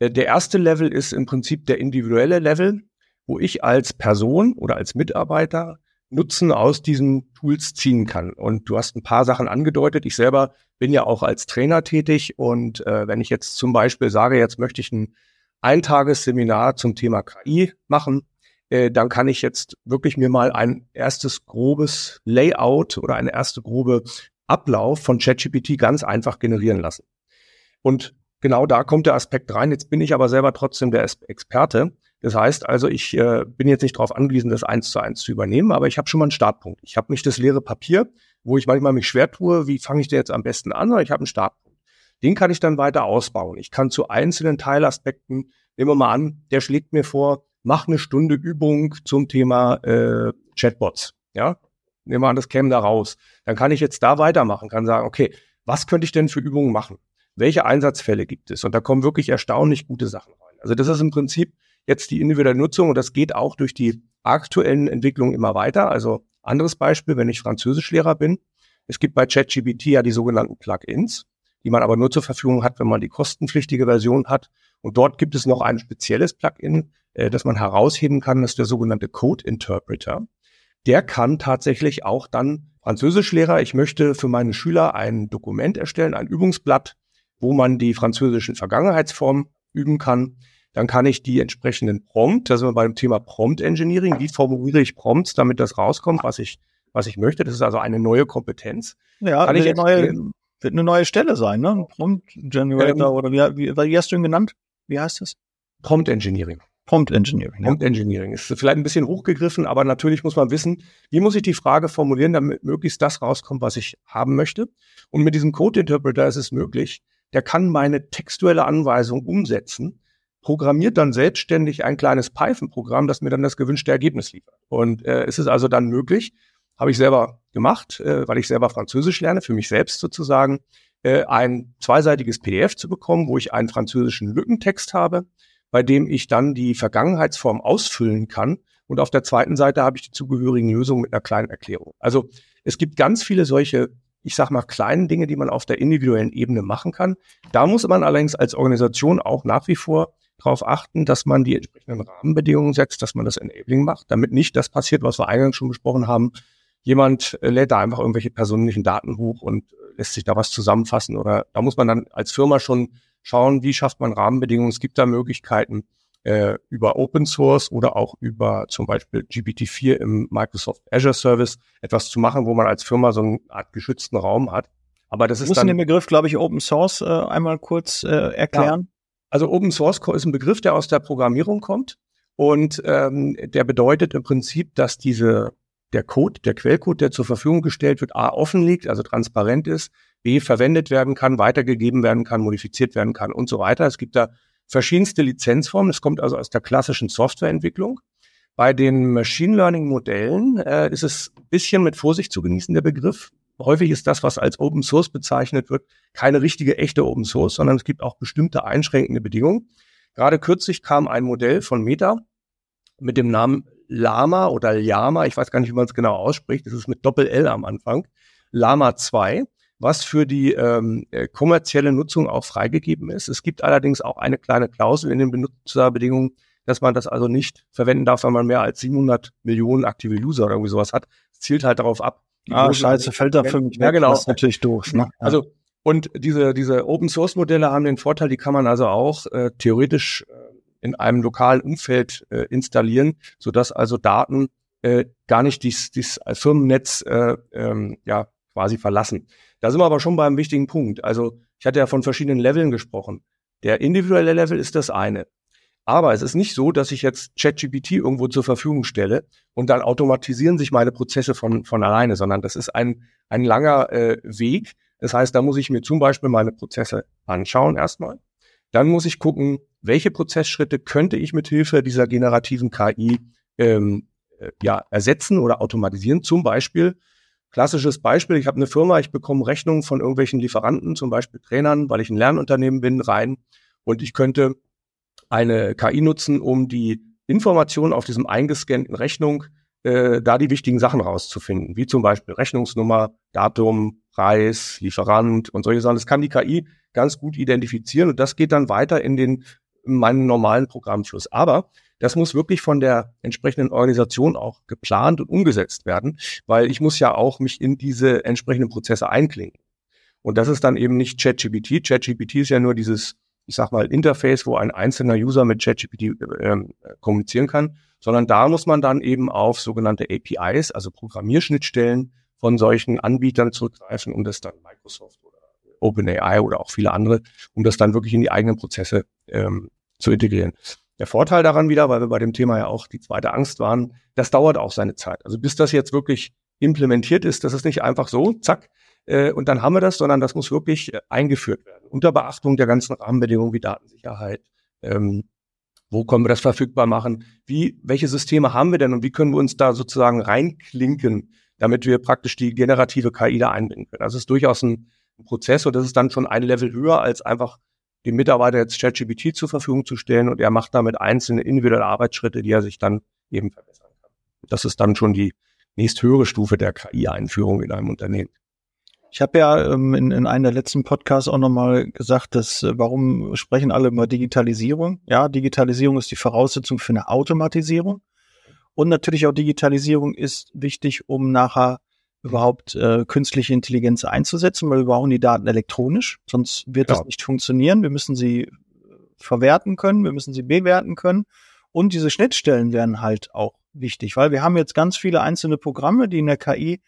Äh, der erste Level ist im Prinzip der individuelle Level, wo ich als Person oder als Mitarbeiter Nutzen aus diesen Tools ziehen kann. Und du hast ein paar Sachen angedeutet. Ich selber bin ja auch als Trainer tätig. Und äh, wenn ich jetzt zum Beispiel sage, jetzt möchte ich ein Eintagesseminar zum Thema KI machen, äh, dann kann ich jetzt wirklich mir mal ein erstes grobes Layout oder eine erste grobe Ablauf von ChatGPT ganz einfach generieren lassen. Und genau da kommt der Aspekt rein. Jetzt bin ich aber selber trotzdem der Experte. Das heißt also, ich äh, bin jetzt nicht darauf angewiesen, das eins zu eins zu übernehmen, aber ich habe schon mal einen Startpunkt. Ich habe nicht das leere Papier, wo ich manchmal mich schwer tue, wie fange ich da jetzt am besten an, sondern ich habe einen Startpunkt. Den kann ich dann weiter ausbauen. Ich kann zu einzelnen Teilaspekten, nehmen wir mal an, der schlägt mir vor, mach eine Stunde Übung zum Thema äh, Chatbots. Ja, nehmen wir an, das käme da raus. Dann kann ich jetzt da weitermachen, kann sagen, okay, was könnte ich denn für Übungen machen? Welche Einsatzfälle gibt es? Und da kommen wirklich erstaunlich gute Sachen rein. Also das ist im Prinzip jetzt die individuelle Nutzung und das geht auch durch die aktuellen Entwicklungen immer weiter. Also anderes Beispiel, wenn ich Französischlehrer bin, es gibt bei ChatGPT ja die sogenannten Plugins, die man aber nur zur Verfügung hat, wenn man die kostenpflichtige Version hat. Und dort gibt es noch ein spezielles Plugin, äh, das man herausheben kann, das ist der sogenannte Code Interpreter. Der kann tatsächlich auch dann Französischlehrer, ich möchte für meine Schüler ein Dokument erstellen, ein Übungsblatt, wo man die französischen Vergangenheitsformen üben kann. Dann kann ich die entsprechenden Prompt, da sind wir beim Thema Prompt Engineering. Wie formuliere ich Prompts, damit das rauskommt, was ich, was ich möchte? Das ist also eine neue Kompetenz. Ja, kann ich neue, wird eine neue Stelle sein, ne? Prompt Generator ähm, oder wie, wie, wie hast du ihn genannt? Wie heißt das? Prompt Engineering. Prompt Engineering. Prompt ja. Engineering ist vielleicht ein bisschen hochgegriffen, aber natürlich muss man wissen, wie muss ich die Frage formulieren, damit möglichst das rauskommt, was ich haben möchte. Und mit diesem Code Interpreter ist es möglich, der kann meine textuelle Anweisung umsetzen, programmiert dann selbstständig ein kleines Python-Programm, das mir dann das gewünschte Ergebnis liefert. Und äh, es ist also dann möglich, habe ich selber gemacht, äh, weil ich selber Französisch lerne, für mich selbst sozusagen, äh, ein zweiseitiges PDF zu bekommen, wo ich einen französischen Lückentext habe, bei dem ich dann die Vergangenheitsform ausfüllen kann. Und auf der zweiten Seite habe ich die zugehörigen Lösungen mit einer kleinen Erklärung. Also es gibt ganz viele solche, ich sag mal, kleinen Dinge, die man auf der individuellen Ebene machen kann. Da muss man allerdings als Organisation auch nach wie vor darauf achten, dass man die entsprechenden Rahmenbedingungen setzt, dass man das Enabling macht, damit nicht das passiert, was wir eingangs schon besprochen haben. Jemand äh, lädt da einfach irgendwelche persönlichen Daten hoch und äh, lässt sich da was zusammenfassen oder da muss man dann als Firma schon schauen, wie schafft man Rahmenbedingungen. Es gibt da Möglichkeiten äh, über Open Source oder auch über zum Beispiel GPT-4 im Microsoft Azure Service etwas zu machen, wo man als Firma so eine Art geschützten Raum hat. Aber das ist Muss dann den Begriff, glaube ich, Open Source äh, einmal kurz äh, erklären. Ja. Also Open Source ist ein Begriff, der aus der Programmierung kommt und ähm, der bedeutet im Prinzip, dass diese der Code, der Quellcode, der zur Verfügung gestellt wird, a offen liegt, also transparent ist, B verwendet werden kann, weitergegeben werden kann, modifiziert werden kann und so weiter. Es gibt da verschiedenste Lizenzformen. Es kommt also aus der klassischen Softwareentwicklung. Bei den Machine Learning Modellen äh, ist es ein bisschen mit Vorsicht zu genießen, der Begriff. Häufig ist das, was als Open Source bezeichnet wird, keine richtige echte Open Source, sondern es gibt auch bestimmte einschränkende Bedingungen. Gerade kürzlich kam ein Modell von Meta mit dem Namen Lama oder Llama, ich weiß gar nicht, wie man es genau ausspricht, das ist mit Doppel-L am Anfang, Lama 2 was für die ähm, äh, kommerzielle Nutzung auch freigegeben ist. Es gibt allerdings auch eine kleine Klausel in den Benutzerbedingungen, dass man das also nicht verwenden darf, wenn man mehr als 700 Millionen aktive User oder irgendwie sowas hat. Es zielt halt darauf ab. Ah, scheiße, fällt da für mich Ja, genau. Das ist natürlich doof. Ne? Ja. Also, und diese, diese Open Source Modelle haben den Vorteil, die kann man also auch äh, theoretisch äh, in einem lokalen Umfeld äh, installieren, sodass also Daten äh, gar nicht dies, dies Firmennetz äh, ähm, ja, quasi verlassen. Da sind wir aber schon beim wichtigen Punkt. Also ich hatte ja von verschiedenen Leveln gesprochen. Der individuelle Level ist das eine. Aber es ist nicht so, dass ich jetzt ChatGPT irgendwo zur Verfügung stelle und dann automatisieren sich meine Prozesse von, von alleine, sondern das ist ein, ein langer äh, Weg. Das heißt, da muss ich mir zum Beispiel meine Prozesse anschauen erstmal. Dann muss ich gucken, welche Prozessschritte könnte ich mit Hilfe dieser generativen KI ähm, äh, ja, ersetzen oder automatisieren. Zum Beispiel Klassisches Beispiel, ich habe eine Firma, ich bekomme Rechnungen von irgendwelchen Lieferanten, zum Beispiel Trainern, weil ich ein Lernunternehmen bin, rein. Und ich könnte eine KI nutzen, um die Informationen auf diesem eingescannten Rechnung, äh, da die wichtigen Sachen rauszufinden, wie zum Beispiel Rechnungsnummer, Datum, Preis, Lieferant und solche Sachen. Das kann die KI ganz gut identifizieren und das geht dann weiter in den in meinen normalen Programmfluss. Aber das muss wirklich von der entsprechenden Organisation auch geplant und umgesetzt werden, weil ich muss ja auch mich in diese entsprechenden Prozesse einklinken. Und das ist dann eben nicht ChatGPT. ChatGPT ist ja nur dieses, ich sag mal, Interface, wo ein einzelner User mit ChatGPT äh, kommunizieren kann, sondern da muss man dann eben auf sogenannte APIs, also Programmierschnittstellen von solchen Anbietern zurückgreifen, um das dann Microsoft oder OpenAI oder auch viele andere, um das dann wirklich in die eigenen Prozesse ähm, zu integrieren. Der Vorteil daran wieder, weil wir bei dem Thema ja auch die zweite Angst waren, das dauert auch seine Zeit. Also bis das jetzt wirklich implementiert ist, das ist nicht einfach so, zack, äh, und dann haben wir das, sondern das muss wirklich äh, eingeführt werden. Unter Beachtung der ganzen Rahmenbedingungen wie Datensicherheit, ähm, wo können wir das verfügbar machen, wie, welche Systeme haben wir denn und wie können wir uns da sozusagen reinklinken, damit wir praktisch die generative KI da einbinden können. Das ist durchaus ein, ein Prozess und das ist dann schon ein Level höher als einfach dem Mitarbeiter jetzt ChatGPT zur Verfügung zu stellen und er macht damit einzelne individuelle Arbeitsschritte, die er sich dann eben verbessern kann. Das ist dann schon die nächsthöhere Stufe der KI-Einführung in einem Unternehmen. Ich habe ja ähm, in, in einem der letzten Podcasts auch nochmal gesagt, dass äh, warum sprechen alle über Digitalisierung? Ja, Digitalisierung ist die Voraussetzung für eine Automatisierung. Und natürlich auch Digitalisierung ist wichtig, um nachher überhaupt äh, künstliche Intelligenz einzusetzen, weil wir brauchen die Daten elektronisch, sonst wird ja. das nicht funktionieren. Wir müssen sie verwerten können, wir müssen sie bewerten können. Und diese Schnittstellen werden halt auch wichtig, weil wir haben jetzt ganz viele einzelne Programme, die in der KI äh,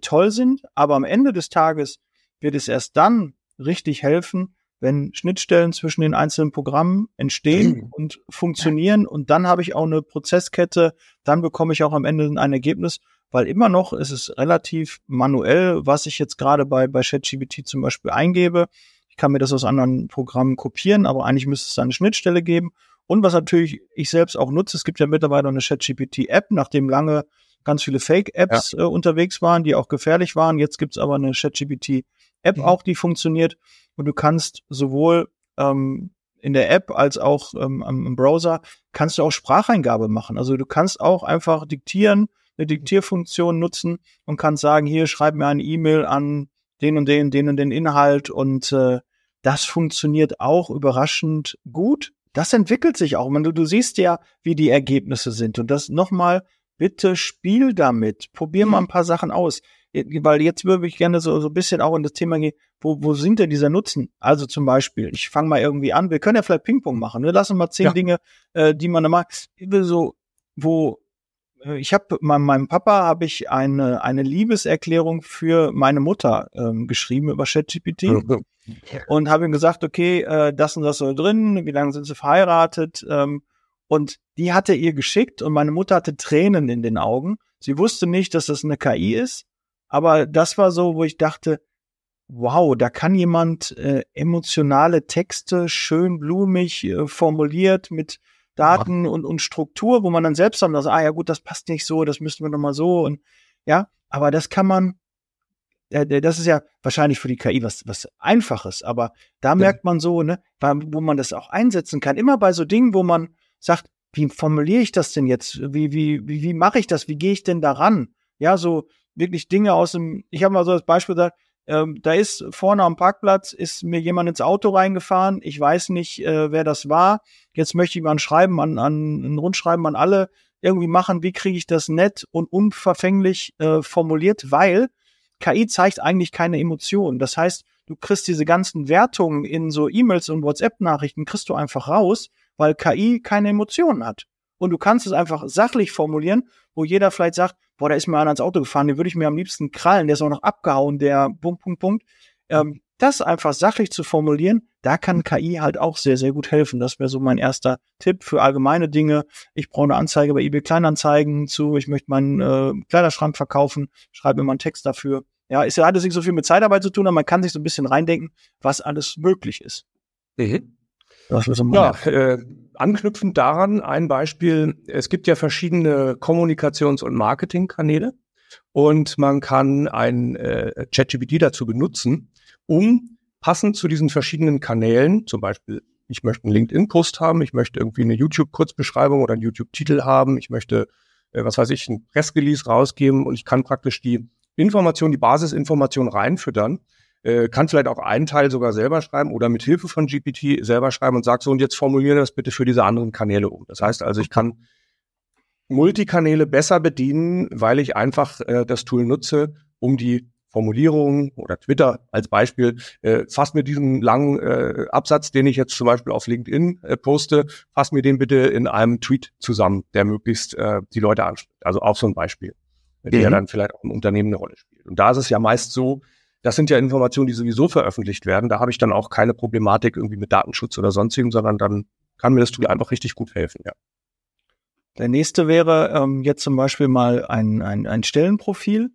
toll sind, aber am Ende des Tages wird es erst dann richtig helfen, wenn Schnittstellen zwischen den einzelnen Programmen entstehen mhm. und funktionieren und dann habe ich auch eine Prozesskette, dann bekomme ich auch am Ende ein Ergebnis, weil immer noch ist es relativ manuell, was ich jetzt gerade bei, bei ChatGPT zum Beispiel eingebe. Ich kann mir das aus anderen Programmen kopieren, aber eigentlich müsste es eine Schnittstelle geben. Und was natürlich ich selbst auch nutze, es gibt ja mittlerweile eine ChatGPT-App, nachdem lange ganz viele Fake-Apps ja. äh, unterwegs waren, die auch gefährlich waren. Jetzt gibt's aber eine ChatGPT-App mhm. auch, die funktioniert. Und du kannst sowohl ähm, in der App als auch ähm, am Browser kannst du auch Spracheingabe machen. Also du kannst auch einfach diktieren, eine Diktierfunktion nutzen und kannst sagen, hier schreib mir eine E-Mail an den und den, den und den Inhalt und äh, das funktioniert auch überraschend gut. Das entwickelt sich auch. Man, du, du siehst ja, wie die Ergebnisse sind. Und das nochmal, bitte spiel damit. Probier mal mhm. ein paar Sachen aus weil jetzt würde ich gerne so, so ein bisschen auch in das Thema gehen, wo, wo sind denn dieser Nutzen? Also zum Beispiel, ich fange mal irgendwie an, wir können ja vielleicht Ping-Pong machen. Wir ne? lassen mal zehn ja. Dinge, äh, die man da mag. So, wo äh, ich habe meinem Papa habe ich eine eine Liebeserklärung für meine Mutter ähm, geschrieben über ChatGPT und habe ihm gesagt, okay, äh, das und das soll drin, wie lange sind sie verheiratet? Ähm, und die hatte ihr geschickt und meine Mutter hatte Tränen in den Augen. Sie wusste nicht, dass das eine KI ist aber das war so, wo ich dachte, wow, da kann jemand äh, emotionale Texte schön blumig äh, formuliert mit Daten und, und Struktur, wo man dann selbst dann sagt, ah ja gut, das passt nicht so, das müssten wir nochmal so und ja, aber das kann man, äh, das ist ja wahrscheinlich für die KI was, was Einfaches, aber da ja. merkt man so, ne, wo man das auch einsetzen kann, immer bei so Dingen, wo man sagt, wie formuliere ich das denn jetzt? Wie, wie, wie, wie mache ich das? Wie gehe ich denn daran? Ja, so, wirklich Dinge aus dem, ich habe mal so das Beispiel gesagt, ähm, da ist vorne am Parkplatz, ist mir jemand ins Auto reingefahren. Ich weiß nicht, äh, wer das war. Jetzt möchte ich mal ein Schreiben an, an ein Rundschreiben an alle irgendwie machen. Wie kriege ich das nett und unverfänglich äh, formuliert? Weil KI zeigt eigentlich keine Emotionen. Das heißt, du kriegst diese ganzen Wertungen in so E-Mails und WhatsApp-Nachrichten kriegst du einfach raus, weil KI keine Emotionen hat. Und du kannst es einfach sachlich formulieren, wo jeder vielleicht sagt, boah, da ist mir einer ans Auto gefahren, den würde ich mir am liebsten krallen, der ist auch noch abgehauen, der Punkt, Punkt, Punkt. Ähm, das einfach sachlich zu formulieren, da kann KI halt auch sehr, sehr gut helfen. Das wäre so mein erster Tipp für allgemeine Dinge. Ich brauche eine Anzeige bei eBay Kleinanzeigen zu, ich möchte meinen äh, Kleiderschrank verkaufen, schreibe mir mal einen Text dafür. Ja, ist ja alles nicht so viel mit Zeitarbeit zu tun, aber man kann sich so ein bisschen reindenken, was alles möglich ist. Mhm. Ja, äh, anknüpfend daran ein Beispiel. Es gibt ja verschiedene Kommunikations- und Marketingkanäle und man kann ein äh, ChatGPT dazu benutzen, um passend zu diesen verschiedenen Kanälen, zum Beispiel ich möchte einen LinkedIn-Post haben, ich möchte irgendwie eine YouTube-Kurzbeschreibung oder einen YouTube-Titel haben, ich möchte, äh, was weiß ich, ein Pressrelease rausgeben und ich kann praktisch die Information, die Basisinformation reinfüttern äh, kann vielleicht auch einen Teil sogar selber schreiben oder mit Hilfe von GPT selber schreiben und sagt so, und jetzt formuliere das bitte für diese anderen Kanäle um. Das heißt also, ich kann Multikanäle besser bedienen, weil ich einfach äh, das Tool nutze, um die Formulierungen oder Twitter als Beispiel, äh, fasst mir diesen langen äh, Absatz, den ich jetzt zum Beispiel auf LinkedIn äh, poste, fasst mir den bitte in einem Tweet zusammen, der möglichst äh, die Leute anspricht. Also auch so ein Beispiel, mhm. der dann vielleicht auch im Unternehmen eine Rolle spielt. Und da ist es ja meist so, das sind ja Informationen, die sowieso veröffentlicht werden. Da habe ich dann auch keine Problematik irgendwie mit Datenschutz oder sonstigem, sondern dann kann mir das Tool einfach richtig gut helfen, ja. Der nächste wäre ähm, jetzt zum Beispiel mal ein, ein, ein Stellenprofil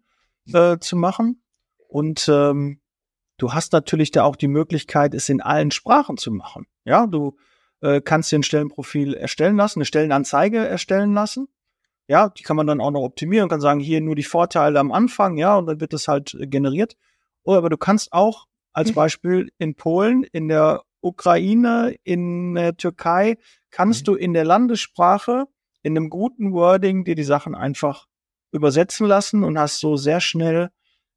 äh, zu machen. Und ähm, du hast natürlich da auch die Möglichkeit, es in allen Sprachen zu machen. Ja, du äh, kannst dir ein Stellenprofil erstellen lassen, eine Stellenanzeige erstellen lassen. Ja, die kann man dann auch noch optimieren, kann sagen, hier nur die Vorteile am Anfang, ja, und dann wird das halt generiert. Oh, aber du kannst auch als mhm. Beispiel in Polen, in der Ukraine, in der Türkei, kannst mhm. du in der Landessprache in einem guten Wording dir die Sachen einfach übersetzen lassen und hast so sehr schnell,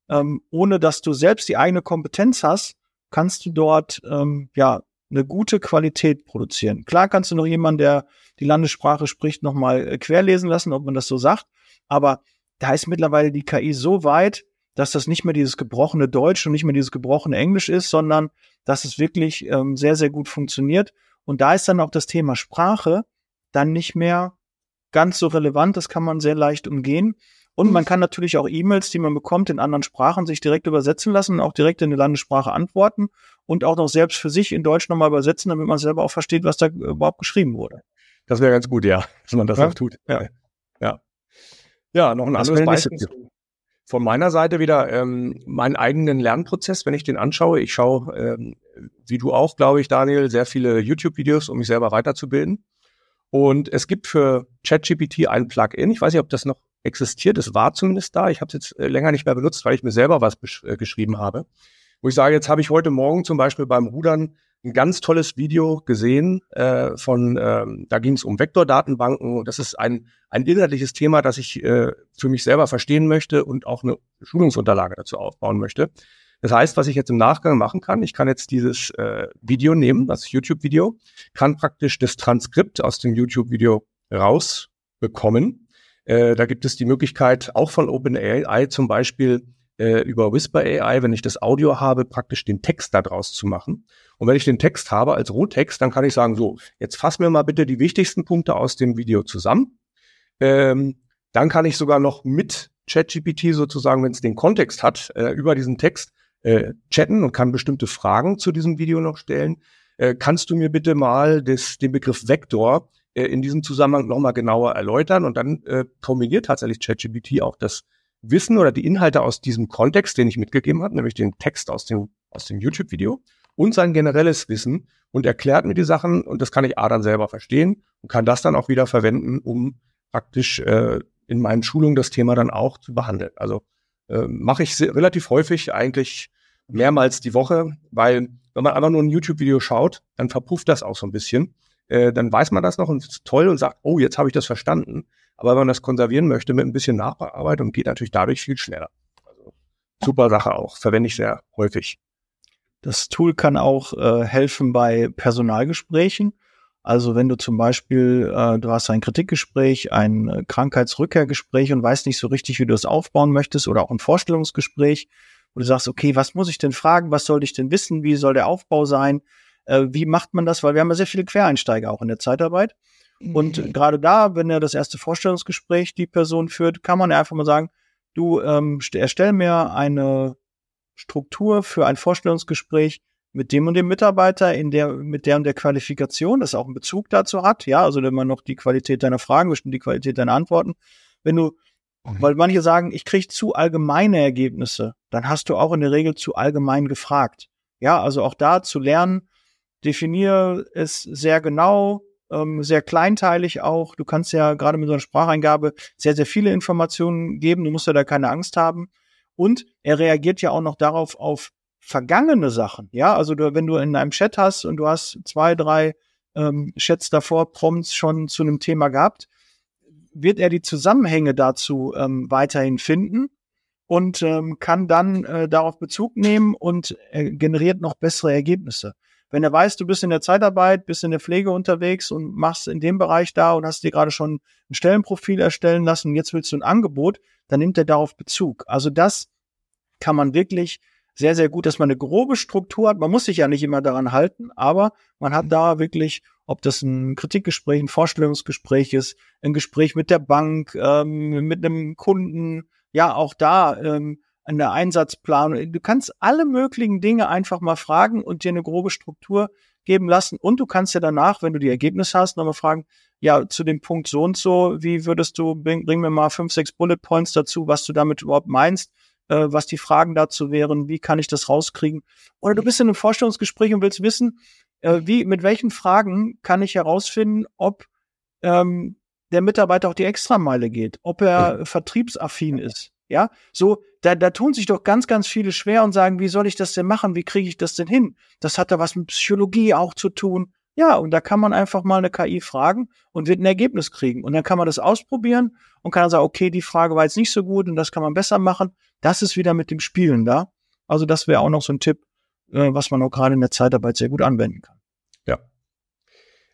ähm, ohne dass du selbst die eigene Kompetenz hast, kannst du dort ähm, ja eine gute Qualität produzieren. Klar kannst du noch jemanden, der die Landessprache spricht, nochmal äh, querlesen lassen, ob man das so sagt, aber da ist mittlerweile die KI so weit, dass das nicht mehr dieses gebrochene Deutsch und nicht mehr dieses gebrochene Englisch ist, sondern dass es wirklich ähm, sehr, sehr gut funktioniert. Und da ist dann auch das Thema Sprache dann nicht mehr ganz so relevant. Das kann man sehr leicht umgehen. Und man kann natürlich auch E-Mails, die man bekommt, in anderen Sprachen sich direkt übersetzen lassen, auch direkt in eine Landessprache antworten und auch noch selbst für sich in Deutsch nochmal übersetzen, damit man selber auch versteht, was da überhaupt geschrieben wurde. Das wäre ganz gut, ja, dass man das ja? auch tut. Ja. ja. Ja, noch ein das anderes Beispiel. Von meiner Seite wieder ähm, meinen eigenen Lernprozess, wenn ich den anschaue. Ich schaue, ähm, wie du auch, glaube ich, Daniel, sehr viele YouTube-Videos, um mich selber weiterzubilden. Und es gibt für ChatGPT ein Plugin. Ich weiß nicht, ob das noch existiert. Es war zumindest da. Ich habe es jetzt äh, länger nicht mehr benutzt, weil ich mir selber was äh, geschrieben habe. Wo ich sage, jetzt habe ich heute Morgen zum Beispiel beim Rudern ein ganz tolles Video gesehen äh, von, ähm, da ging es um Vektordatenbanken. Das ist ein, ein inhaltliches Thema, das ich äh, für mich selber verstehen möchte und auch eine Schulungsunterlage dazu aufbauen möchte. Das heißt, was ich jetzt im Nachgang machen kann, ich kann jetzt dieses äh, Video nehmen, das YouTube-Video, kann praktisch das Transkript aus dem YouTube-Video rausbekommen. Äh, da gibt es die Möglichkeit, auch von OpenAI zum Beispiel äh, über Whisper AI, wenn ich das Audio habe, praktisch den Text daraus zu machen. Und wenn ich den Text habe als Rohtext, dann kann ich sagen, so, jetzt fass mir mal bitte die wichtigsten Punkte aus dem Video zusammen. Ähm, dann kann ich sogar noch mit ChatGPT sozusagen, wenn es den Kontext hat, äh, über diesen Text äh, chatten und kann bestimmte Fragen zu diesem Video noch stellen. Äh, kannst du mir bitte mal das, den Begriff Vektor äh, in diesem Zusammenhang nochmal genauer erläutern? Und dann äh, kombiniert tatsächlich ChatGPT auch das Wissen oder die Inhalte aus diesem Kontext, den ich mitgegeben habe, nämlich den Text aus dem, aus dem YouTube-Video und sein generelles Wissen und erklärt mir die Sachen und das kann ich A dann selber verstehen und kann das dann auch wieder verwenden, um praktisch äh, in meinen Schulungen das Thema dann auch zu behandeln. Also äh, mache ich relativ häufig, eigentlich mehrmals die Woche, weil wenn man einfach nur ein YouTube-Video schaut, dann verpufft das auch so ein bisschen. Äh, dann weiß man das noch und ist toll und sagt, oh, jetzt habe ich das verstanden. Aber wenn man das konservieren möchte mit ein bisschen Nachbearbeitung, geht natürlich dadurch viel schneller. Also, super Sache auch, verwende ich sehr häufig. Das Tool kann auch äh, helfen bei Personalgesprächen. Also wenn du zum Beispiel, äh, du hast ein Kritikgespräch, ein äh, Krankheitsrückkehrgespräch und weißt nicht so richtig, wie du es aufbauen möchtest oder auch ein Vorstellungsgespräch, wo du sagst, okay, was muss ich denn fragen, was soll ich denn wissen, wie soll der Aufbau sein, äh, wie macht man das, weil wir haben ja sehr viele Quereinsteiger auch in der Zeitarbeit. Und mhm. gerade da, wenn er das erste Vorstellungsgespräch die Person führt, kann man ja einfach mal sagen, du ähm, erstell mir eine Struktur für ein Vorstellungsgespräch mit dem und dem Mitarbeiter in der, mit der und der Qualifikation, das auch einen Bezug dazu hat. Ja, also wenn man noch die Qualität deiner Fragen, bestimmt die Qualität deiner Antworten. Wenn du, mhm. weil manche sagen, ich kriege zu allgemeine Ergebnisse, dann hast du auch in der Regel zu allgemein gefragt. Ja, also auch da zu lernen, definiere es sehr genau, ähm, sehr kleinteilig auch. Du kannst ja gerade mit so einer Spracheingabe sehr, sehr viele Informationen geben. Du musst ja da keine Angst haben. Und er reagiert ja auch noch darauf auf vergangene Sachen. Ja, also du, wenn du in einem Chat hast und du hast zwei, drei ähm, Chats davor Prompts schon zu einem Thema gehabt, wird er die Zusammenhänge dazu ähm, weiterhin finden und ähm, kann dann äh, darauf Bezug nehmen und äh, generiert noch bessere Ergebnisse. Wenn er weiß, du bist in der Zeitarbeit, bist in der Pflege unterwegs und machst in dem Bereich da und hast dir gerade schon ein Stellenprofil erstellen lassen, jetzt willst du ein Angebot, dann nimmt er darauf Bezug. Also das kann man wirklich sehr, sehr gut, dass man eine grobe Struktur hat. Man muss sich ja nicht immer daran halten, aber man hat da wirklich, ob das ein Kritikgespräch, ein Vorstellungsgespräch ist, ein Gespräch mit der Bank, ähm, mit einem Kunden, ja, auch da ähm, an der Einsatzplanung. Du kannst alle möglichen Dinge einfach mal fragen und dir eine grobe Struktur geben lassen. Und du kannst ja danach, wenn du die Ergebnisse hast, nochmal fragen, ja, zu dem Punkt so und so, wie würdest du, bring, bring mir mal fünf, sechs Bullet Points dazu, was du damit überhaupt meinst, äh, was die Fragen dazu wären, wie kann ich das rauskriegen? Oder du bist in einem Vorstellungsgespräch und willst wissen, äh, wie, mit welchen Fragen kann ich herausfinden, ob ähm, der Mitarbeiter auch die Extrameile geht, ob er vertriebsaffin ist. Ja, so, da, da tun sich doch ganz, ganz viele schwer und sagen, wie soll ich das denn machen? Wie kriege ich das denn hin? Das hat da was mit Psychologie auch zu tun. Ja, und da kann man einfach mal eine KI fragen und wird ein Ergebnis kriegen. Und dann kann man das ausprobieren und kann dann sagen, okay, die Frage war jetzt nicht so gut und das kann man besser machen. Das ist wieder mit dem Spielen da. Also das wäre auch noch so ein Tipp, äh, was man auch gerade in der Zeitarbeit sehr gut anwenden kann. Ja.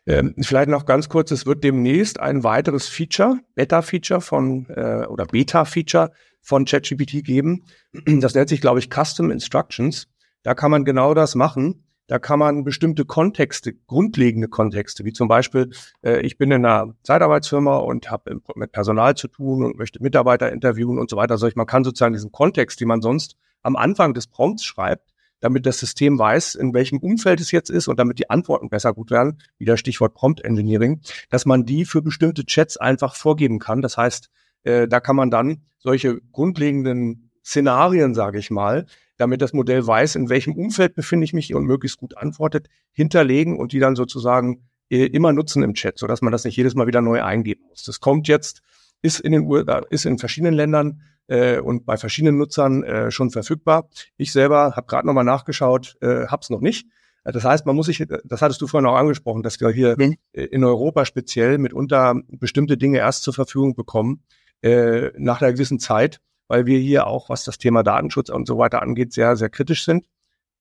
Ähm, vielleicht noch ganz kurz, es wird demnächst ein weiteres Feature, Beta-Feature von äh, oder Beta-Feature von ChatGPT geben. Das nennt sich, glaube ich, Custom Instructions. Da kann man genau das machen, Da kann man bestimmte Kontexte, grundlegende Kontexte, wie zum Beispiel, äh, ich bin in einer Zeitarbeitsfirma und habe mit Personal zu tun und möchte Mitarbeiter interviewen und so weiter. Also man kann sozusagen diesen Kontext, den man sonst am Anfang des Prompts schreibt, damit das System weiß, in welchem Umfeld es jetzt ist und damit die Antworten besser gut werden, wieder Stichwort Prompt Engineering, dass man die für bestimmte Chats einfach vorgeben kann. Das heißt, äh, da kann man dann solche grundlegenden Szenarien, sage ich mal, damit das Modell weiß, in welchem Umfeld befinde ich mich und möglichst gut antwortet, hinterlegen und die dann sozusagen äh, immer nutzen im Chat, sodass man das nicht jedes Mal wieder neu eingeben muss. Das kommt jetzt, ist in den USA, ist in verschiedenen Ländern äh, und bei verschiedenen Nutzern äh, schon verfügbar. Ich selber habe gerade nochmal nachgeschaut, äh, habe es noch nicht. Das heißt, man muss sich, das hattest du vorhin auch angesprochen, dass wir hier mhm. in Europa speziell mitunter bestimmte Dinge erst zur Verfügung bekommen, äh, nach einer gewissen Zeit weil wir hier auch, was das Thema Datenschutz und so weiter angeht, sehr, sehr kritisch sind.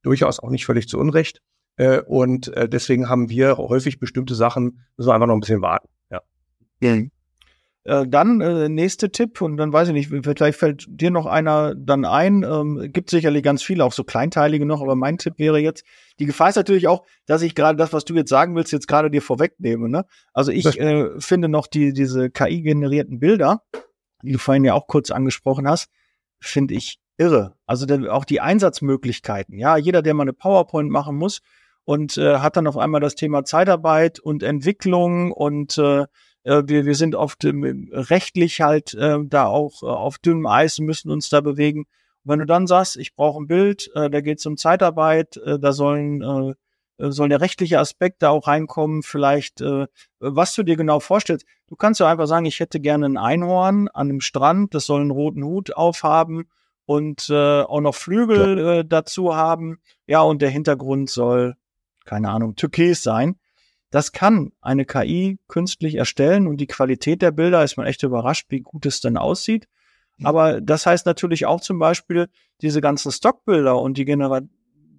Durchaus auch nicht völlig zu Unrecht. Äh, und äh, deswegen haben wir häufig bestimmte Sachen, müssen wir einfach noch ein bisschen warten. Ja. Mhm. Äh, dann äh, nächste Tipp und dann weiß ich nicht, vielleicht fällt dir noch einer dann ein. Ähm, gibt sicherlich ganz viele, auch so kleinteilige noch, aber mein Tipp wäre jetzt, die Gefahr ist natürlich auch, dass ich gerade das, was du jetzt sagen willst, jetzt gerade dir vorwegnehme. Ne? Also ich äh, finde noch die diese KI-generierten Bilder, die du vorhin ja auch kurz angesprochen hast, finde ich irre. Also auch die Einsatzmöglichkeiten. Ja, jeder, der mal eine PowerPoint machen muss und äh, hat dann auf einmal das Thema Zeitarbeit und Entwicklung und äh, äh wir, wir sind oft ähm, rechtlich halt äh, da auch äh, auf dünnem Eis und müssen uns da bewegen. Und wenn du dann sagst, ich brauche ein Bild, äh, da geht es um Zeitarbeit, äh, da sollen äh, äh, soll der rechtliche Aspekt da auch reinkommen, vielleicht, äh, was du dir genau vorstellst. Du kannst ja einfach sagen, ich hätte gerne ein Einhorn an einem Strand, das soll einen roten Hut aufhaben und äh, auch noch Flügel äh, dazu haben. Ja, und der Hintergrund soll, keine Ahnung, türkis sein. Das kann eine KI künstlich erstellen und die Qualität der Bilder ist man echt überrascht, wie gut es dann aussieht. Aber das heißt natürlich auch zum Beispiel, diese ganzen Stockbilder und die Genera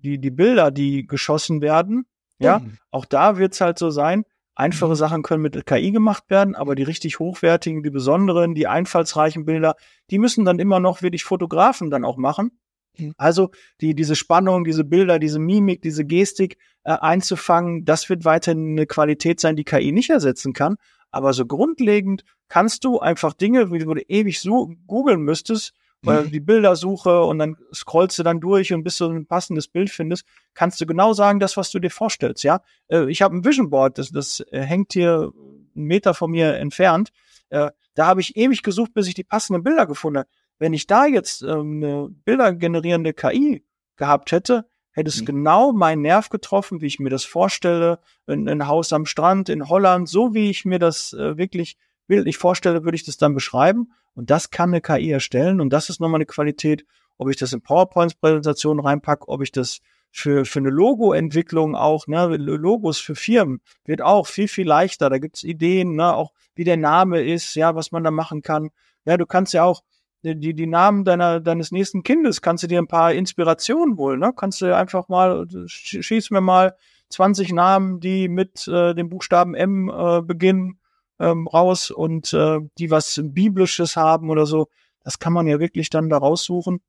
die, die Bilder, die geschossen werden, ja, mhm. auch da wird's halt so sein, einfache mhm. Sachen können mit KI gemacht werden, aber die richtig hochwertigen, die besonderen, die einfallsreichen Bilder, die müssen dann immer noch wirklich Fotografen dann auch machen. Mhm. Also die, diese Spannung, diese Bilder, diese Mimik, diese Gestik äh, einzufangen, das wird weiterhin eine Qualität sein, die KI nicht ersetzen kann. Aber so grundlegend kannst du einfach Dinge, wie du ewig so googeln müsstest, weil mhm. die Bildersuche und dann scrollst du dann durch und bis du ein passendes Bild findest, kannst du genau sagen, das, was du dir vorstellst, ja. Äh, ich habe ein Vision Board, das, das äh, hängt hier einen Meter von mir entfernt. Äh, da habe ich ewig gesucht, bis ich die passenden Bilder gefunden habe. Wenn ich da jetzt ähm, eine bildergenerierende KI gehabt hätte, hätte es mhm. genau meinen Nerv getroffen, wie ich mir das vorstelle. Ein, ein Haus am Strand in Holland, so wie ich mir das äh, wirklich bildlich vorstelle, würde ich das dann beschreiben. Und das kann eine KI erstellen. Und das ist nochmal eine Qualität, ob ich das in PowerPoint-Präsentationen reinpacke, ob ich das für, für eine Logo-Entwicklung auch, ne, Logos für Firmen wird auch viel, viel leichter. Da gibt's Ideen, ne, auch wie der Name ist, ja, was man da machen kann. Ja, du kannst ja auch die, die Namen deiner, deines nächsten Kindes, kannst du dir ein paar Inspirationen holen, ne? Kannst du einfach mal, schieß mir mal 20 Namen, die mit äh, dem Buchstaben M äh, beginnen ähm, raus und äh, die was Biblisches haben oder so. Das kann man ja wirklich dann da raussuchen.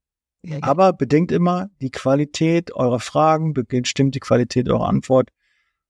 Ja, ja. Aber bedenkt immer, die Qualität eurer Fragen bestimmt die Qualität eurer Antwort.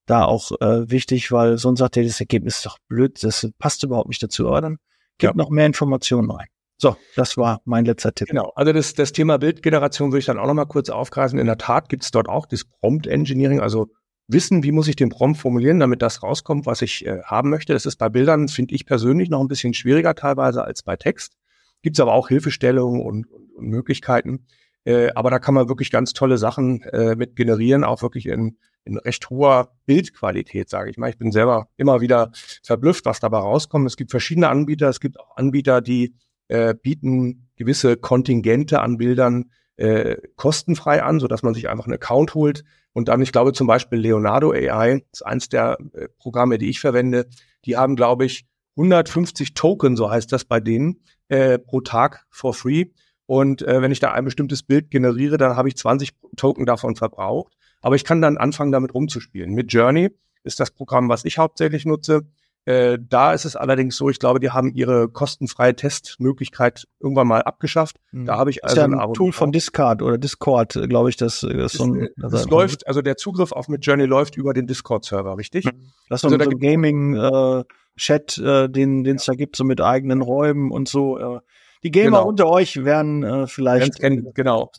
Da auch äh, wichtig, weil sonst sagt ihr, das Ergebnis ist doch blöd, das passt überhaupt nicht dazu. Aber dann gibt ja. noch mehr Informationen rein. So, das war mein letzter Tipp. Genau, also das, das Thema Bildgeneration würde ich dann auch noch mal kurz aufgreifen. In der Tat gibt es dort auch das Prompt Engineering, also wissen, wie muss ich den Prompt formulieren, damit das rauskommt, was ich äh, haben möchte. Das ist bei Bildern, finde ich persönlich, noch ein bisschen schwieriger teilweise als bei Text. Gibt es aber auch Hilfestellungen und, und, und Möglichkeiten. Äh, aber da kann man wirklich ganz tolle Sachen äh, mit generieren, auch wirklich in, in recht hoher Bildqualität, sage ich mal. Ich bin selber immer wieder verblüfft, was dabei rauskommt. Es gibt verschiedene Anbieter. Es gibt auch Anbieter, die äh, bieten gewisse Kontingente an Bildern äh, kostenfrei an, so dass man sich einfach einen Account holt und dann, ich glaube zum Beispiel Leonardo AI, ist eins der äh, Programme, die ich verwende, die haben, glaube ich, 150 Token, so heißt das bei denen, äh, pro Tag for free. Und äh, wenn ich da ein bestimmtes Bild generiere, dann habe ich 20 Token davon verbraucht. Aber ich kann dann anfangen, damit rumzuspielen. Mit Journey ist das Programm, was ich hauptsächlich nutze. Äh, da ist es allerdings so, ich glaube, die haben ihre kostenfreie Testmöglichkeit irgendwann mal abgeschafft. Mhm. Da habe ich also ist ja ein, ein Tool von Discard oder Discord, glaube ich, das, das so ein, das also läuft, also der Zugriff auf Midjourney läuft über den Discord-Server, richtig? Mhm. Das ist also so ein Gaming äh, Chat, äh, den den es da gibt, so mit eigenen Räumen und so. Äh. Die Gamer genau. unter euch werden äh, vielleicht kennen, genau.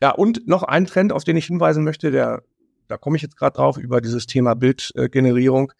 Ja, und noch ein Trend, auf den ich hinweisen möchte, der da komme ich jetzt gerade drauf über dieses Thema Bildgenerierung.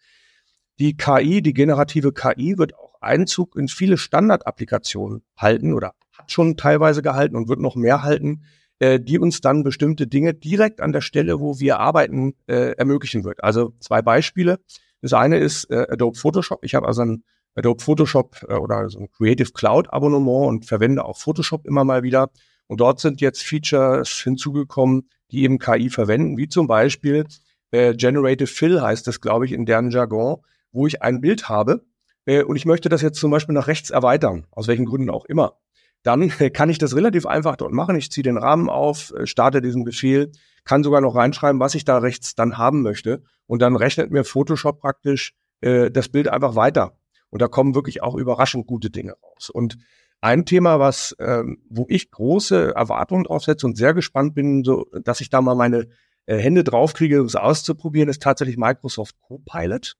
Die KI, die generative KI wird auch Einzug in viele Standardapplikationen halten oder hat schon teilweise gehalten und wird noch mehr halten, äh, die uns dann bestimmte Dinge direkt an der Stelle, wo wir arbeiten, äh, ermöglichen wird. Also zwei Beispiele. Das eine ist äh, Adobe Photoshop. Ich habe also ein Adobe Photoshop äh, oder so ein Creative Cloud Abonnement und verwende auch Photoshop immer mal wieder. Und dort sind jetzt Features hinzugekommen, die eben KI verwenden, wie zum Beispiel äh, Generative Fill heißt das, glaube ich, in deren Jargon wo ich ein Bild habe äh, und ich möchte das jetzt zum Beispiel nach rechts erweitern, aus welchen Gründen auch immer, dann äh, kann ich das relativ einfach dort machen. Ich ziehe den Rahmen auf, äh, starte diesen Befehl, kann sogar noch reinschreiben, was ich da rechts dann haben möchte und dann rechnet mir Photoshop praktisch äh, das Bild einfach weiter. Und da kommen wirklich auch überraschend gute Dinge raus. Und ein Thema, was, ähm, wo ich große Erwartungen drauf setze und sehr gespannt bin, so, dass ich da mal meine äh, Hände draufkriege, um es auszuprobieren, ist tatsächlich Microsoft Copilot.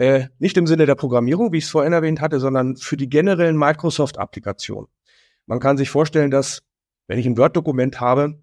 Äh, nicht im Sinne der Programmierung, wie ich es vorhin erwähnt hatte, sondern für die generellen Microsoft-Applikationen. Man kann sich vorstellen, dass wenn ich ein Word-Dokument habe,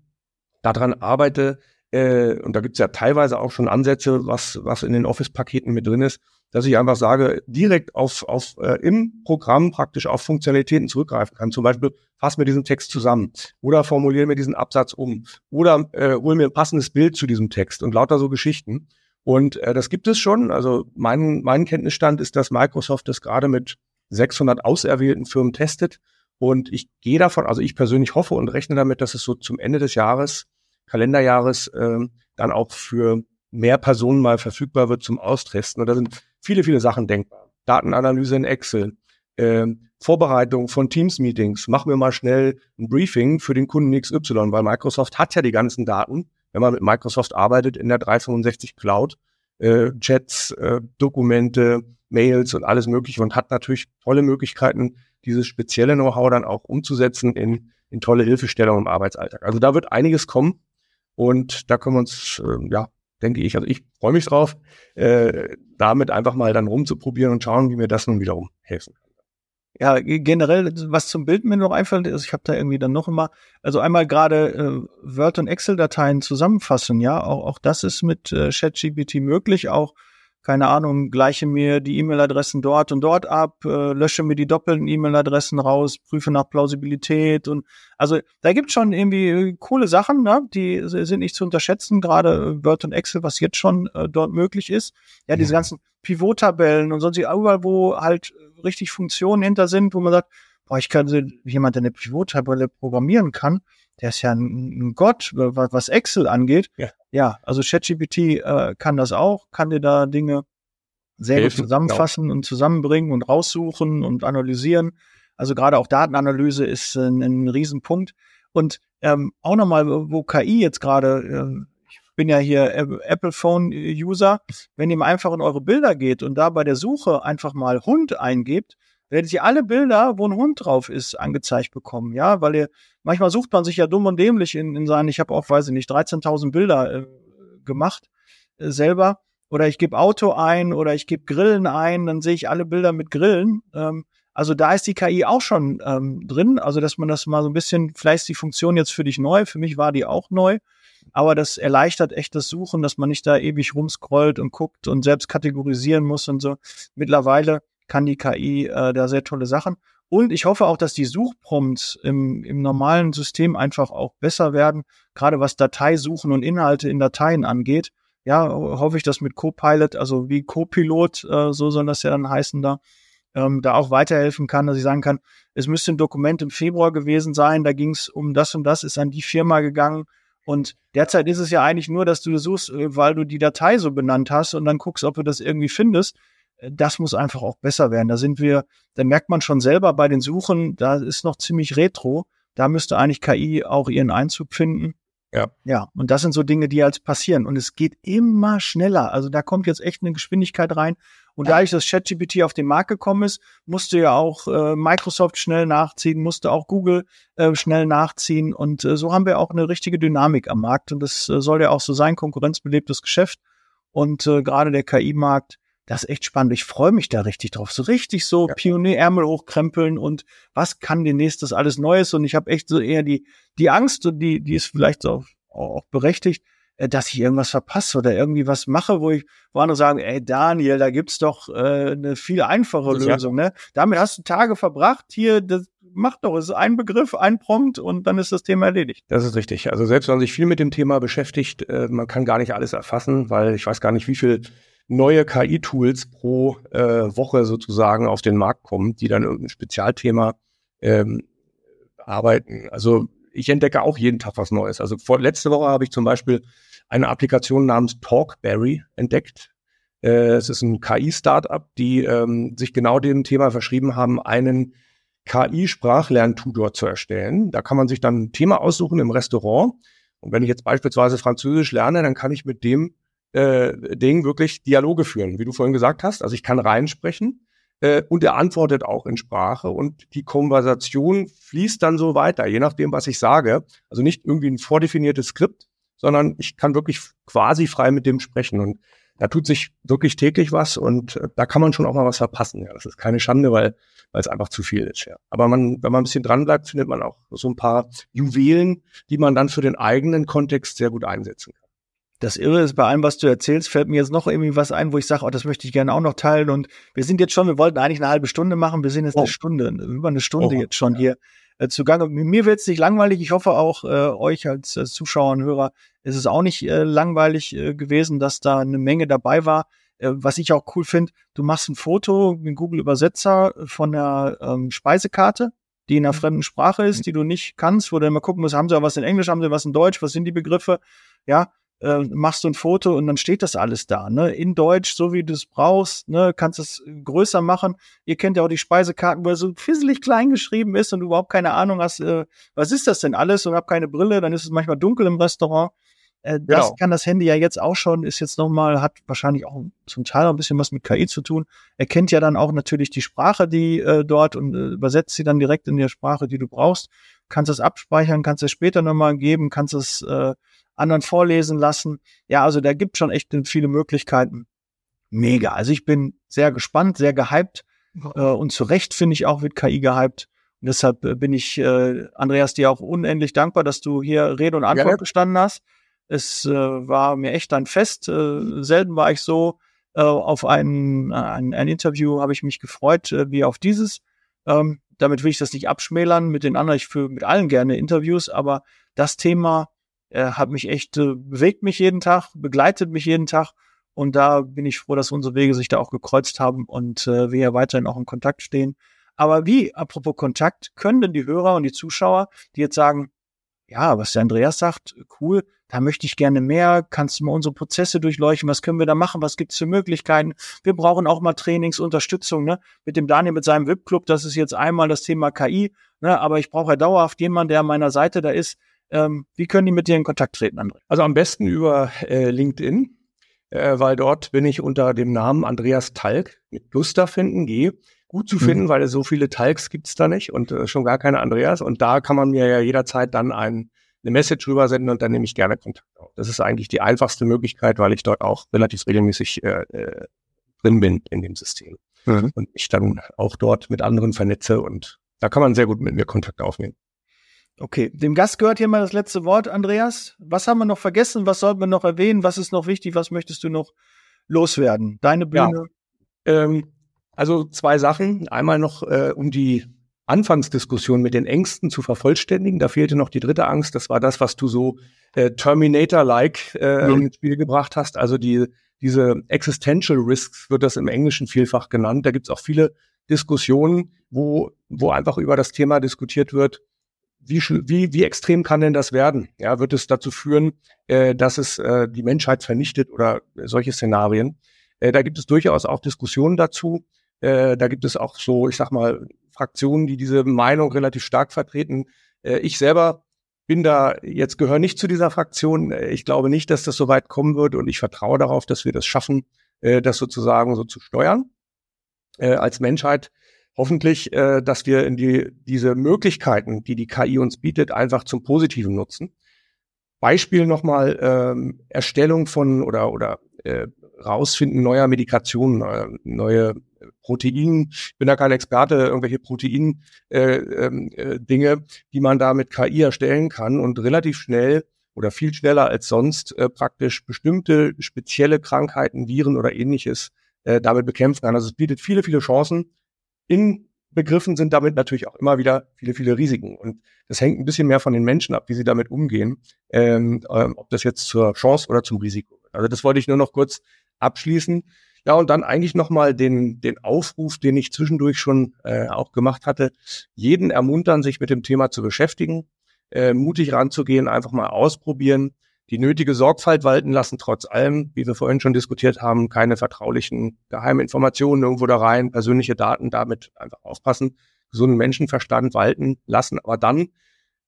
daran arbeite, äh, und da gibt es ja teilweise auch schon Ansätze, was, was in den Office-Paketen mit drin ist, dass ich einfach sage, direkt auf, auf äh, im Programm praktisch auf Funktionalitäten zurückgreifen kann. Zum Beispiel, fass mir diesen Text zusammen oder formuliere mir diesen Absatz um oder äh, hol mir ein passendes Bild zu diesem Text und lauter so Geschichten. Und äh, das gibt es schon. Also mein, mein Kenntnisstand ist, dass Microsoft das gerade mit 600 auserwählten Firmen testet. Und ich gehe davon, also ich persönlich hoffe und rechne damit, dass es so zum Ende des Jahres, Kalenderjahres, äh, dann auch für mehr Personen mal verfügbar wird zum Austesten. Und da sind viele, viele Sachen denkbar. Datenanalyse in Excel, äh, Vorbereitung von Teams-Meetings. Machen wir mal schnell ein Briefing für den Kunden XY, weil Microsoft hat ja die ganzen Daten wenn man mit Microsoft arbeitet in der 365 Cloud, äh, Chats, äh, Dokumente, Mails und alles Mögliche und hat natürlich tolle Möglichkeiten, dieses spezielle Know-how dann auch umzusetzen in, in tolle Hilfestellungen im Arbeitsalltag. Also da wird einiges kommen und da können wir uns, äh, ja, denke ich, also ich freue mich drauf, äh, damit einfach mal dann rumzuprobieren und schauen, wie mir das nun wiederum helfen kann ja, generell, was zum Bild mir noch einfällt, ist, ich habe da irgendwie dann noch immer, also einmal gerade äh, Word- und Excel-Dateien zusammenfassen, ja, auch, auch das ist mit äh, ChatGPT möglich, auch keine Ahnung, gleiche mir die E-Mail-Adressen dort und dort ab, äh, lösche mir die doppelten E-Mail-Adressen raus, prüfe nach Plausibilität und also da gibt schon irgendwie äh, coole Sachen, ne? die sind nicht zu unterschätzen, gerade Word und Excel, was jetzt schon äh, dort möglich ist. Ja, diese ganzen Pivot-Tabellen und sonst überall, wo halt richtig Funktionen hinter sind, wo man sagt, boah, ich kann jemand, der eine Pivot-Tabelle programmieren kann, der ist ja ein, Gott, was Excel angeht. Ja, ja also ChatGPT äh, kann das auch, kann dir da Dinge sehr Hilfen, gut zusammenfassen genau. und zusammenbringen und raussuchen und analysieren. Also gerade auch Datenanalyse ist ein, ein Riesenpunkt. Und ähm, auch nochmal, wo KI jetzt gerade, äh, ich bin ja hier Apple Phone User, wenn ihr einfach in eure Bilder geht und da bei der Suche einfach mal Hund eingebt, werdet ihr alle Bilder, wo ein Hund drauf ist, angezeigt bekommen. Ja, weil ihr, manchmal sucht man sich ja dumm und dämlich in, in seinen, ich habe auch, weiß ich nicht, 13.000 Bilder äh, gemacht äh, selber. Oder ich gebe Auto ein oder ich gebe Grillen ein, dann sehe ich alle Bilder mit Grillen. Ähm, also da ist die KI auch schon ähm, drin. Also dass man das mal so ein bisschen, vielleicht ist die Funktion jetzt für dich neu, für mich war die auch neu. Aber das erleichtert echt das Suchen, dass man nicht da ewig rumscrollt und guckt und selbst kategorisieren muss und so. Mittlerweile kann die KI äh, da sehr tolle Sachen. Und ich hoffe auch, dass die Suchprompts im, im normalen System einfach auch besser werden, gerade was Dateisuchen und Inhalte in Dateien angeht. Ja, hoffe ich, dass mit Copilot, also wie Copilot, äh, so soll das ja dann heißen da, ähm, da auch weiterhelfen kann, dass ich sagen kann, es müsste ein Dokument im Februar gewesen sein, da ging es um das und das, ist an die Firma gegangen. Und derzeit ist es ja eigentlich nur, dass du suchst, äh, weil du die Datei so benannt hast und dann guckst, ob du das irgendwie findest das muss einfach auch besser werden. Da sind wir, da merkt man schon selber bei den Suchen, da ist noch ziemlich retro. Da müsste eigentlich KI auch ihren Einzug finden. Ja. Ja, und das sind so Dinge, die jetzt passieren. Und es geht immer schneller. Also da kommt jetzt echt eine Geschwindigkeit rein. Und dadurch, dass ChatGPT auf den Markt gekommen ist, musste ja auch äh, Microsoft schnell nachziehen, musste auch Google äh, schnell nachziehen. Und äh, so haben wir auch eine richtige Dynamik am Markt. Und das äh, soll ja auch so sein, konkurrenzbelebtes Geschäft. Und äh, gerade der KI-Markt, das ist echt spannend. Ich freue mich da richtig drauf. So richtig so ja. Pionierärmel hochkrempeln und was kann demnächst das alles Neues? Und ich habe echt so eher die, die Angst und die, die ist vielleicht auch, auch berechtigt, äh, dass ich irgendwas verpasse oder irgendwie was mache, wo ich, wo andere sagen, ey Daniel, da gibt's doch äh, eine viel einfache Lösung, ne? Damit hast du Tage verbracht, hier, das macht doch, es ist ein Begriff, ein Prompt und dann ist das Thema erledigt. Das ist richtig. Also selbst wenn man sich viel mit dem Thema beschäftigt, äh, man kann gar nicht alles erfassen, weil ich weiß gar nicht, wie viel neue KI-Tools pro äh, Woche sozusagen auf den Markt kommen, die dann irgendein Spezialthema ähm, arbeiten. Also ich entdecke auch jeden Tag was Neues. Also vor, letzte Woche habe ich zum Beispiel eine Applikation namens Talkberry entdeckt. Äh, es ist ein KI-Startup, die ähm, sich genau dem Thema verschrieben haben, einen KI-Sprachlerntutor zu erstellen. Da kann man sich dann ein Thema aussuchen im Restaurant. Und wenn ich jetzt beispielsweise Französisch lerne, dann kann ich mit dem äh, Ding wirklich Dialoge führen, wie du vorhin gesagt hast. Also ich kann reinsprechen äh, und er antwortet auch in Sprache und die Konversation fließt dann so weiter, je nachdem, was ich sage. Also nicht irgendwie ein vordefiniertes Skript, sondern ich kann wirklich quasi frei mit dem sprechen. Und da tut sich wirklich täglich was und äh, da kann man schon auch mal was verpassen. Ja, das ist keine Schande, weil weil es einfach zu viel ist. Ja. Aber man, wenn man ein bisschen dran bleibt, findet man auch so ein paar Juwelen, die man dann für den eigenen Kontext sehr gut einsetzen kann. Das Irre ist, bei allem, was du erzählst, fällt mir jetzt noch irgendwie was ein, wo ich sage, oh, das möchte ich gerne auch noch teilen. Und wir sind jetzt schon, wir wollten eigentlich eine halbe Stunde machen, wir sind jetzt oh. eine Stunde, über eine Stunde oh. jetzt schon ja. hier äh, zugange. Mir wird es nicht langweilig. Ich hoffe auch äh, euch als, als Zuschauer und Hörer ist es auch nicht äh, langweilig äh, gewesen, dass da eine Menge dabei war. Äh, was ich auch cool finde, du machst ein Foto mit Google Übersetzer von der ähm, Speisekarte, die in einer mhm. fremden Sprache ist, die du nicht kannst, wo du immer gucken musst, haben sie was in Englisch, haben sie was in Deutsch, was sind die Begriffe? Ja, äh, machst du ein Foto und dann steht das alles da, ne? In Deutsch, so wie du es brauchst, ne? Kannst es größer machen. Ihr kennt ja auch die Speisekarten, wo er so fisselig klein geschrieben ist und du überhaupt keine Ahnung hast, äh, was ist das denn alles und hab keine Brille, dann ist es manchmal dunkel im Restaurant. Äh, das genau. kann das Handy ja jetzt auch schon, ist jetzt nochmal, hat wahrscheinlich auch zum Teil auch ein bisschen was mit KI zu tun. Er kennt ja dann auch natürlich die Sprache, die äh, dort und äh, übersetzt sie dann direkt in der Sprache, die du brauchst. Kannst es abspeichern, kannst es später nochmal geben, kannst es äh, anderen vorlesen lassen. Ja, also da gibt schon echt viele Möglichkeiten. Mega. Also ich bin sehr gespannt, sehr gehypt. Äh, und zu Recht finde ich auch wird KI gehypt. Und deshalb äh, bin ich, äh, Andreas, dir auch unendlich dankbar, dass du hier Rede und Antwort ja, gestanden hast. Es äh, war mir echt ein Fest. Äh, selten war ich so äh, auf ein, ein, ein Interview, habe ich mich gefreut, äh, wie auf dieses. Ähm, damit will ich das nicht abschmälern. Mit den anderen, ich führe mit allen gerne Interviews, aber das Thema äh, hat mich echt, äh, bewegt mich jeden Tag, begleitet mich jeden Tag. Und da bin ich froh, dass unsere Wege sich da auch gekreuzt haben und äh, wir ja weiterhin auch in Kontakt stehen. Aber wie, apropos Kontakt, können denn die Hörer und die Zuschauer, die jetzt sagen, ja, was der Andreas sagt, cool, da möchte ich gerne mehr, kannst du mal unsere Prozesse durchleuchten, was können wir da machen, was gibt's für Möglichkeiten? Wir brauchen auch mal Trainingsunterstützung, ne? Mit dem Daniel, mit seinem VIP-Club, das ist jetzt einmal das Thema KI, ne? aber ich brauche ja dauerhaft jemanden, der an meiner Seite da ist, ähm, wie können die mit dir in Kontakt treten, André? Also am besten über äh, LinkedIn, äh, weil dort bin ich unter dem Namen Andreas Talk mit Gustav finden, G, gut zu finden, mhm. weil so viele Talks gibt's da nicht und äh, schon gar keine Andreas. Und da kann man mir ja jederzeit dann ein, eine Message rübersenden und dann nehme ich gerne Kontakt auf. Das ist eigentlich die einfachste Möglichkeit, weil ich dort auch relativ regelmäßig äh, äh, drin bin in dem System. Mhm. Und ich dann auch dort mit anderen vernetze und da kann man sehr gut mit mir Kontakt aufnehmen. Okay, dem Gast gehört hier mal das letzte Wort, Andreas. Was haben wir noch vergessen? Was sollten wir noch erwähnen? Was ist noch wichtig? Was möchtest du noch loswerden? Deine Bühne. Ja. Ähm, also zwei Sachen. Einmal noch, äh, um die Anfangsdiskussion mit den Ängsten zu vervollständigen. Da fehlte noch die dritte Angst. Das war das, was du so äh, Terminator-like äh, mhm. ins Spiel gebracht hast. Also die, diese Existential Risks wird das im Englischen vielfach genannt. Da gibt's auch viele Diskussionen, wo, wo einfach über das Thema diskutiert wird, wie, wie, wie extrem kann denn das werden? Ja, wird es dazu führen, äh, dass es äh, die Menschheit vernichtet oder solche Szenarien? Äh, da gibt es durchaus auch Diskussionen dazu. Äh, da gibt es auch so, ich sag mal, Fraktionen, die diese Meinung relativ stark vertreten. Äh, ich selber bin da jetzt gehöre nicht zu dieser Fraktion. Ich glaube nicht, dass das so weit kommen wird und ich vertraue darauf, dass wir das schaffen, äh, das sozusagen so zu steuern äh, als Menschheit. Hoffentlich, äh, dass wir in die, diese Möglichkeiten, die die KI uns bietet, einfach zum Positiven nutzen. Beispiel nochmal ähm, Erstellung von oder oder äh, Rausfinden neuer Medikationen, äh, neue Protein, ich bin da kein Experte, irgendwelche Protein äh, ähm, äh, Dinge, die man da mit KI erstellen kann und relativ schnell oder viel schneller als sonst äh, praktisch bestimmte spezielle Krankheiten, Viren oder ähnliches äh, damit bekämpfen kann. Also es bietet viele, viele Chancen. In Begriffen sind damit natürlich auch immer wieder viele, viele Risiken. Und das hängt ein bisschen mehr von den Menschen ab, wie sie damit umgehen, ähm, ähm, ob das jetzt zur Chance oder zum Risiko wird. Also das wollte ich nur noch kurz abschließen. Ja, und dann eigentlich nochmal den, den Aufruf, den ich zwischendurch schon äh, auch gemacht hatte, jeden ermuntern, sich mit dem Thema zu beschäftigen, äh, mutig ranzugehen, einfach mal ausprobieren, die nötige Sorgfalt walten lassen, trotz allem, wie wir vorhin schon diskutiert haben, keine vertraulichen geheimen Informationen irgendwo da rein, persönliche Daten damit einfach aufpassen, gesunden Menschenverstand walten lassen, aber dann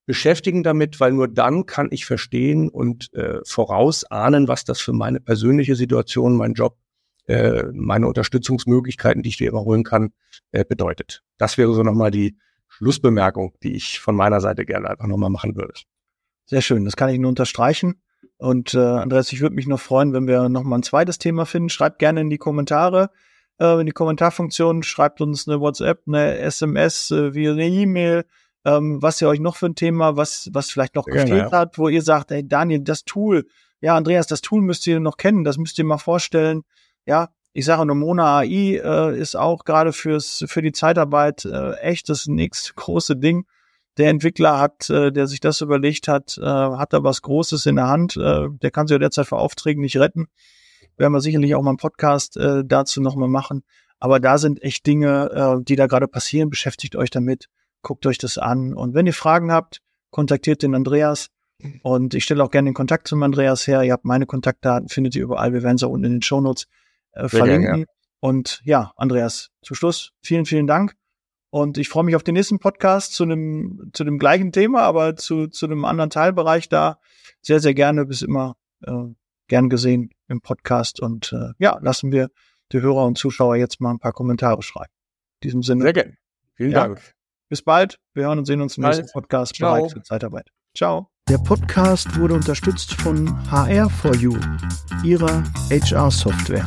beschäftigen damit, weil nur dann kann ich verstehen und äh, vorausahnen, was das für meine persönliche Situation, mein Job, äh, meine Unterstützungsmöglichkeiten, die ich dir immer holen kann, äh, bedeutet. Das wäre so nochmal die Schlussbemerkung, die ich von meiner Seite gerne einfach nochmal machen würde. Sehr schön, das kann ich nur unterstreichen. Und äh, Andreas, ich würde mich noch freuen, wenn wir nochmal ein zweites Thema finden. Schreibt gerne in die Kommentare, äh, in die Kommentarfunktion, schreibt uns eine WhatsApp, eine SMS, äh, via eine E-Mail, ähm, was ihr euch noch für ein Thema, was, was vielleicht noch gefehlt ja. hat, wo ihr sagt, ey Daniel, das Tool, ja, Andreas, das Tool müsst ihr noch kennen, das müsst ihr mal vorstellen. Ja, ich sage nur, Mona AI äh, ist auch gerade fürs für die Zeitarbeit äh, echt das nächste große Ding. Der Entwickler hat, äh, der sich das überlegt hat, äh, hat da was Großes in der Hand. Äh, der kann sich ja derzeit vor Aufträgen nicht retten. Werden wir sicherlich auch mal einen Podcast äh, dazu nochmal machen. Aber da sind echt Dinge, äh, die da gerade passieren. Beschäftigt euch damit guckt euch das an. Und wenn ihr Fragen habt, kontaktiert den Andreas. Und ich stelle auch gerne den Kontakt zum Andreas her. Ihr habt meine Kontaktdaten, findet ihr überall. Wir werden sie auch unten in den Shownotes äh, verlinken. Gerne, ja. Und ja, Andreas, zu Schluss, vielen, vielen Dank. Und ich freue mich auf den nächsten Podcast zu einem, zu dem gleichen Thema, aber zu, zu einem anderen Teilbereich da. Sehr, sehr gerne, bis immer äh, gern gesehen im Podcast. Und äh, ja, lassen wir die Hörer und Zuschauer jetzt mal ein paar Kommentare schreiben. In diesem Sinne. Sehr gerne. Vielen ja. Dank. Bis bald. Wir hören und sehen uns im nächsten Podcast. Ciao. Bereit für Zeitarbeit. Ciao. Der Podcast wurde unterstützt von HR4U, ihrer HR-Software.